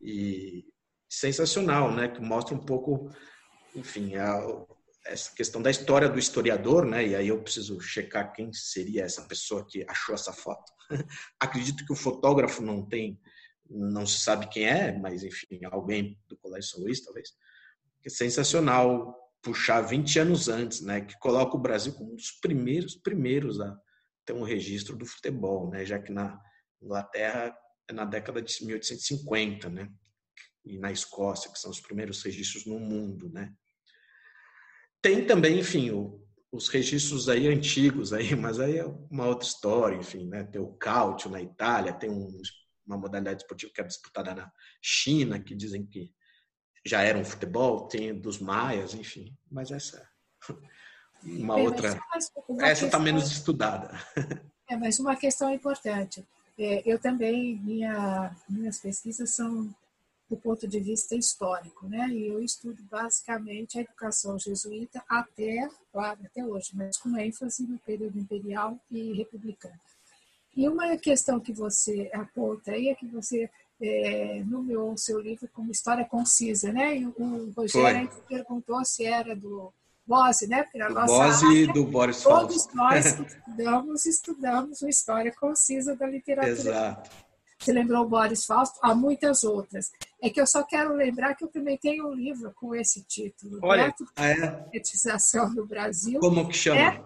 C: e sensacional, né, que mostra um pouco enfim, a, essa questão da história do historiador, né? E aí eu preciso checar quem seria essa pessoa que achou essa foto. Acredito que o fotógrafo não tem, não se sabe quem é, mas enfim, alguém do Colégio São Luís, talvez. É sensacional puxar 20 anos antes, né? Que coloca o Brasil como um dos primeiros, primeiros a ter um registro do futebol, né? Já que na Inglaterra é na década de 1850, né? E na Escócia, que são os primeiros registros no mundo, né? Tem também, enfim, o, os registros aí antigos aí, mas aí é uma outra história, enfim, né? Tem o cálcio na Itália, tem um, uma modalidade esportiva que é disputada na China, que dizem que já era um futebol, tem dos maias, enfim, mas essa uma é, outra. Uma essa está menos estudada.
G: É, mas uma questão importante. É, eu também, minha, minhas pesquisas são do ponto de vista histórico, né? E eu estudo basicamente a educação jesuíta até, claro, até hoje, mas com ênfase no período imperial e republicano. E uma questão que você aponta aí é que você é, nomeou o seu livro como História Concisa, né? E o Rogério perguntou se era do Bose, né?
C: Porque na nossa Bose área, do Boris
G: Todos nós estudamos, estudamos a História Concisa da literatura.
C: Exato.
G: Você lembrou o Boris Fausto? Há muitas outras. É que eu só quero lembrar que eu também tenho um livro com esse título.
C: Olha, Métodos
G: ah, é? de alfabetização no Brasil.
C: Como que chama? É,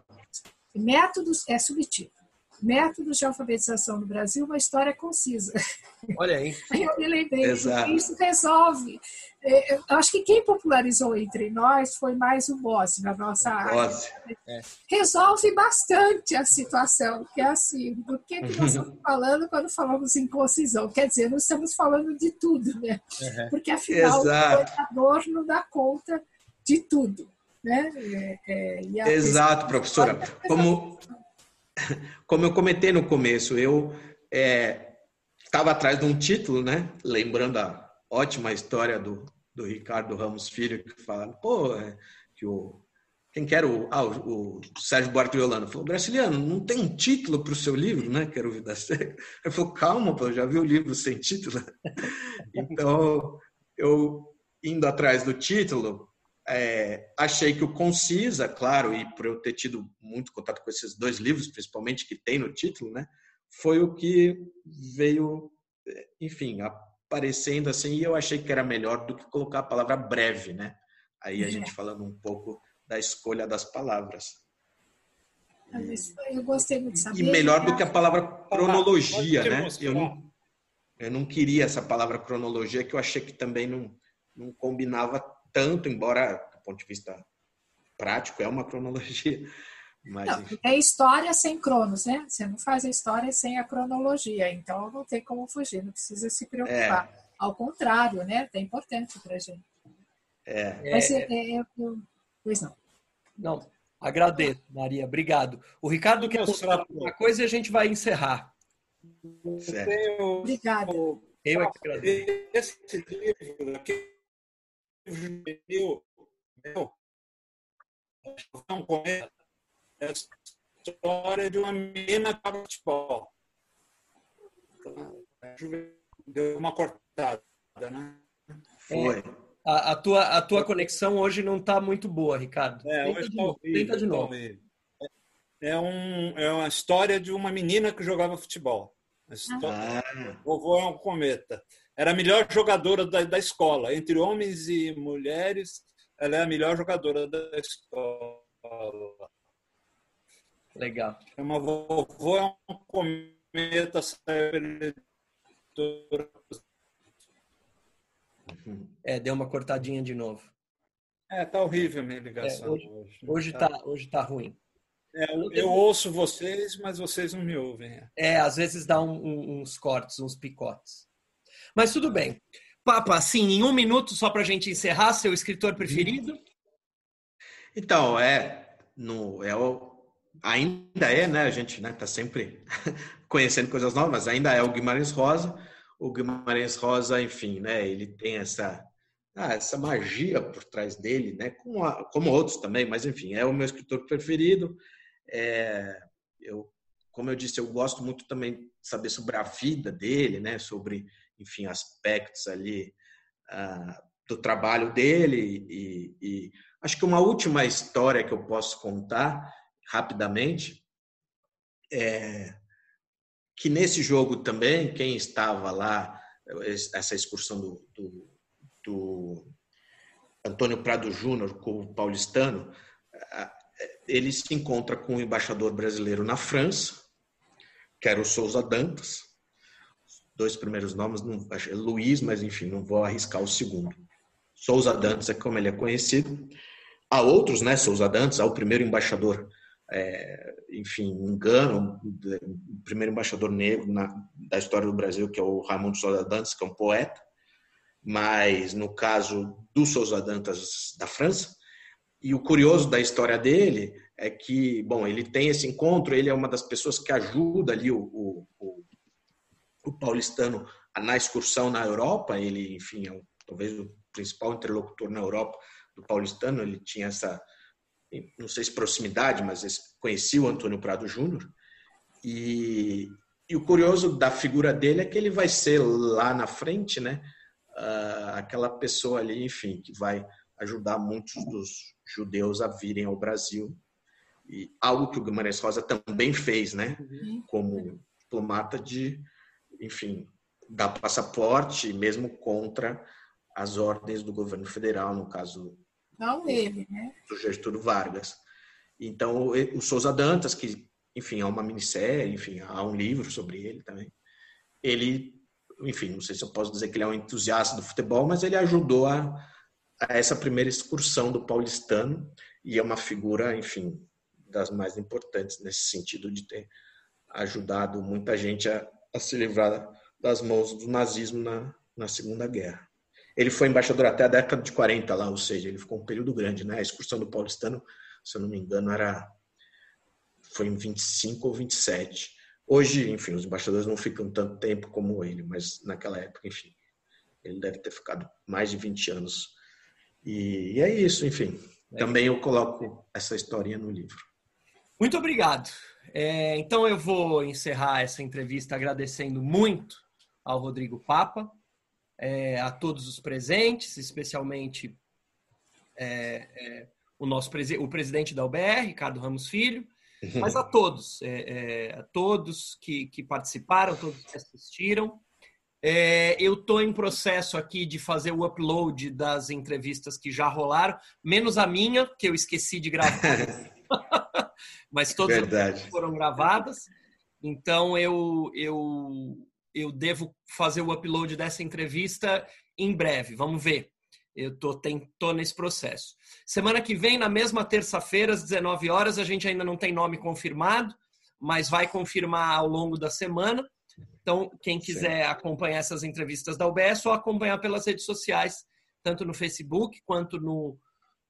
G: métodos, é subtítulo. Métodos de alfabetização no Brasil, uma história concisa.
C: Olha aí.
G: Aí eu me lembrei que isso resolve. É, eu acho que quem popularizou entre nós foi mais o Bossi, na nossa área. É. Resolve bastante a situação, que é assim, do que, que nós estamos falando quando falamos em concisão? Quer dizer, nós estamos falando de tudo, né? Uhum. Porque afinal Exato. o coordenador não dá conta de tudo. Né? É,
C: é, Exato, professora. Como, como eu comentei no começo, eu estava é, atrás de um título, né? Lembrando a ótima história do, do Ricardo Ramos Filho, que fala, pô, é, que o. Quem quer o, ah, o, o Sérgio Holanda falou, Brasiliano, não tem um título para o seu livro, né? Quero Vida Seca. Eu falei, calma, pô, já vi o livro sem título. então, eu indo atrás do título, é, achei que o Concisa, claro, e por eu ter tido muito contato com esses dois livros, principalmente que tem no título, né, foi o que veio, enfim, aparecendo assim, e eu achei que era melhor do que colocar a palavra breve, né? Aí a é. gente falando um pouco da escolha das palavras.
G: Eu gostei muito de saber.
C: E melhor do que a palavra cronologia, né? Eu não, eu não queria essa palavra cronologia, que eu achei que também não, não combinava tanto, embora do ponto de vista prático é uma cronologia. Mas,
G: não, é história sem cronos, né? Você não faz a história sem a cronologia, então não tem como fugir, não precisa se preocupar. É. Ao contrário, né? É importante para a gente.
C: É.
G: Mas, é, é, eu, pois não.
A: Não, agradeço, Maria, obrigado. O Ricardo quer mostrar uma coisa e a gente vai encerrar.
B: Certo. Obrigada.
A: Eu é que agradeço.
B: Esse livro aqui, juvenil, meu, não conhece é a história de uma menina que joga futebol. Deu uma cortada, né?
A: Foi. É, a, a, tua, a tua conexão hoje não está muito boa, Ricardo.
B: É,
A: tenta,
B: hoje
A: de
B: tá
A: novo,
B: horrível,
A: tenta de
B: tá
A: novo.
B: É, um, é uma história de uma menina que jogava futebol. História... Ah. Vovô é um cometa. Era a melhor jogadora da, da escola. Entre homens e mulheres, ela é a melhor jogadora da escola.
A: Legal.
B: É uma vovô é um cometa
A: É, deu uma cortadinha de novo.
B: É, tá horrível a minha ligação
A: é, hoje. Hoje, hoje tá, tá, hoje tá ruim.
B: É, eu, eu, ouço vocês, mas vocês não me ouvem.
A: É, é às vezes dá um, um, uns cortes, uns picotes. Mas tudo bem. Papa, assim, em um minuto, só para a gente encerrar, seu escritor preferido?
C: Então, é, no, é o, ainda é, né? A gente né, tá sempre conhecendo coisas novas, ainda é o Guimarães Rosa. O Guimarães Rosa, enfim, né? Ele tem essa ah, essa magia por trás dele, né? Como, a, como outros também, mas enfim, é o meu escritor preferido. É, eu, como eu disse, eu gosto muito também de saber sobre a vida dele, né? Sobre, enfim, aspectos ali ah, do trabalho dele e, e acho que uma última história que eu posso contar rapidamente é que nesse jogo também quem estava lá essa excursão do, do, do Antônio Prado Júnior com o paulistano ele se encontra com o embaixador brasileiro na França que era o Souza Dantas dois primeiros nomes não, é Luiz mas enfim não vou arriscar o segundo. Souza Dantas é como ele é conhecido. Há outros né Souza Dantas há o primeiro embaixador é, enfim, engano, o primeiro embaixador negro na, da história do Brasil, que é o Raimundo Souza Dantas, que é um poeta, mas no caso do Souza Dantas da França, e o curioso da história dele é que, bom, ele tem esse encontro, ele é uma das pessoas que ajuda ali o, o, o, paulistano na excursão na Europa, ele, enfim, é o, talvez o principal interlocutor na Europa do paulistano, ele tinha essa não sei se proximidade, mas conhecia o Antônio Prado Júnior. E, e, o curioso da figura dele é que ele vai ser lá na frente, né? Uh, aquela pessoa ali, enfim, que vai ajudar muitos dos judeus a virem ao Brasil. E algo que o Guimarães Rosa também fez, né? Como diplomata de, enfim, dar passaporte, mesmo contra as ordens do governo federal, no caso
G: não ele, né?
C: Do Getúlio Vargas. Então, o Souza Dantas, que, enfim, há uma minissérie, enfim, há um livro sobre ele também. Ele, enfim, não sei se eu posso dizer que ele é um entusiasta do futebol, mas ele ajudou a, a essa primeira excursão do paulistano e é uma figura, enfim, das mais importantes nesse sentido de ter ajudado muita gente a, a se livrar das mãos do nazismo na, na Segunda Guerra. Ele foi embaixador até a década de 40 lá, ou seja, ele ficou um período grande, né? A excursão do paulistano, se eu não me engano, era foi em 25 ou 27. Hoje, enfim, os embaixadores não ficam tanto tempo como ele, mas naquela época, enfim, ele deve ter ficado mais de 20 anos. E, e é isso, enfim. É. Também eu coloco essa historinha no livro.
A: Muito obrigado. É, então eu vou encerrar essa entrevista agradecendo muito ao Rodrigo Papa é, a todos os presentes, especialmente é, é, o nosso o presidente da UBR, Ricardo Ramos Filho, mas a todos, é, é, a todos que, que, participaram, todos que assistiram. Eu estou em processo aqui de fazer o upload das entrevistas que já rolaram, menos a minha, que eu esqueci de gravar. mas todas foram gravadas. Então eu, eu eu devo fazer o upload dessa entrevista em breve. Vamos ver. Eu tô, tem, tô nesse processo. Semana que vem, na mesma terça-feira, às 19 horas, a gente ainda não tem nome confirmado, mas vai confirmar ao longo da semana. Então, quem quiser Sim. acompanhar essas entrevistas da UBS, só acompanhar pelas redes sociais, tanto no Facebook quanto no,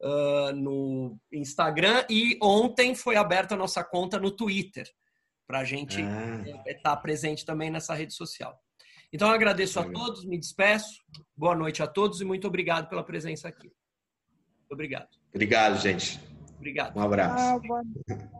A: uh, no Instagram. E ontem foi aberta a nossa conta no Twitter para a gente estar ah. É, tá presente também nessa rede social. Então, eu agradeço a todos, me despeço. Boa noite a todos e muito obrigado pela presença aqui. Muito obrigado.
C: Obrigado, gente.
A: Obrigado.
C: Um abraço. Ah,
G: boa noite.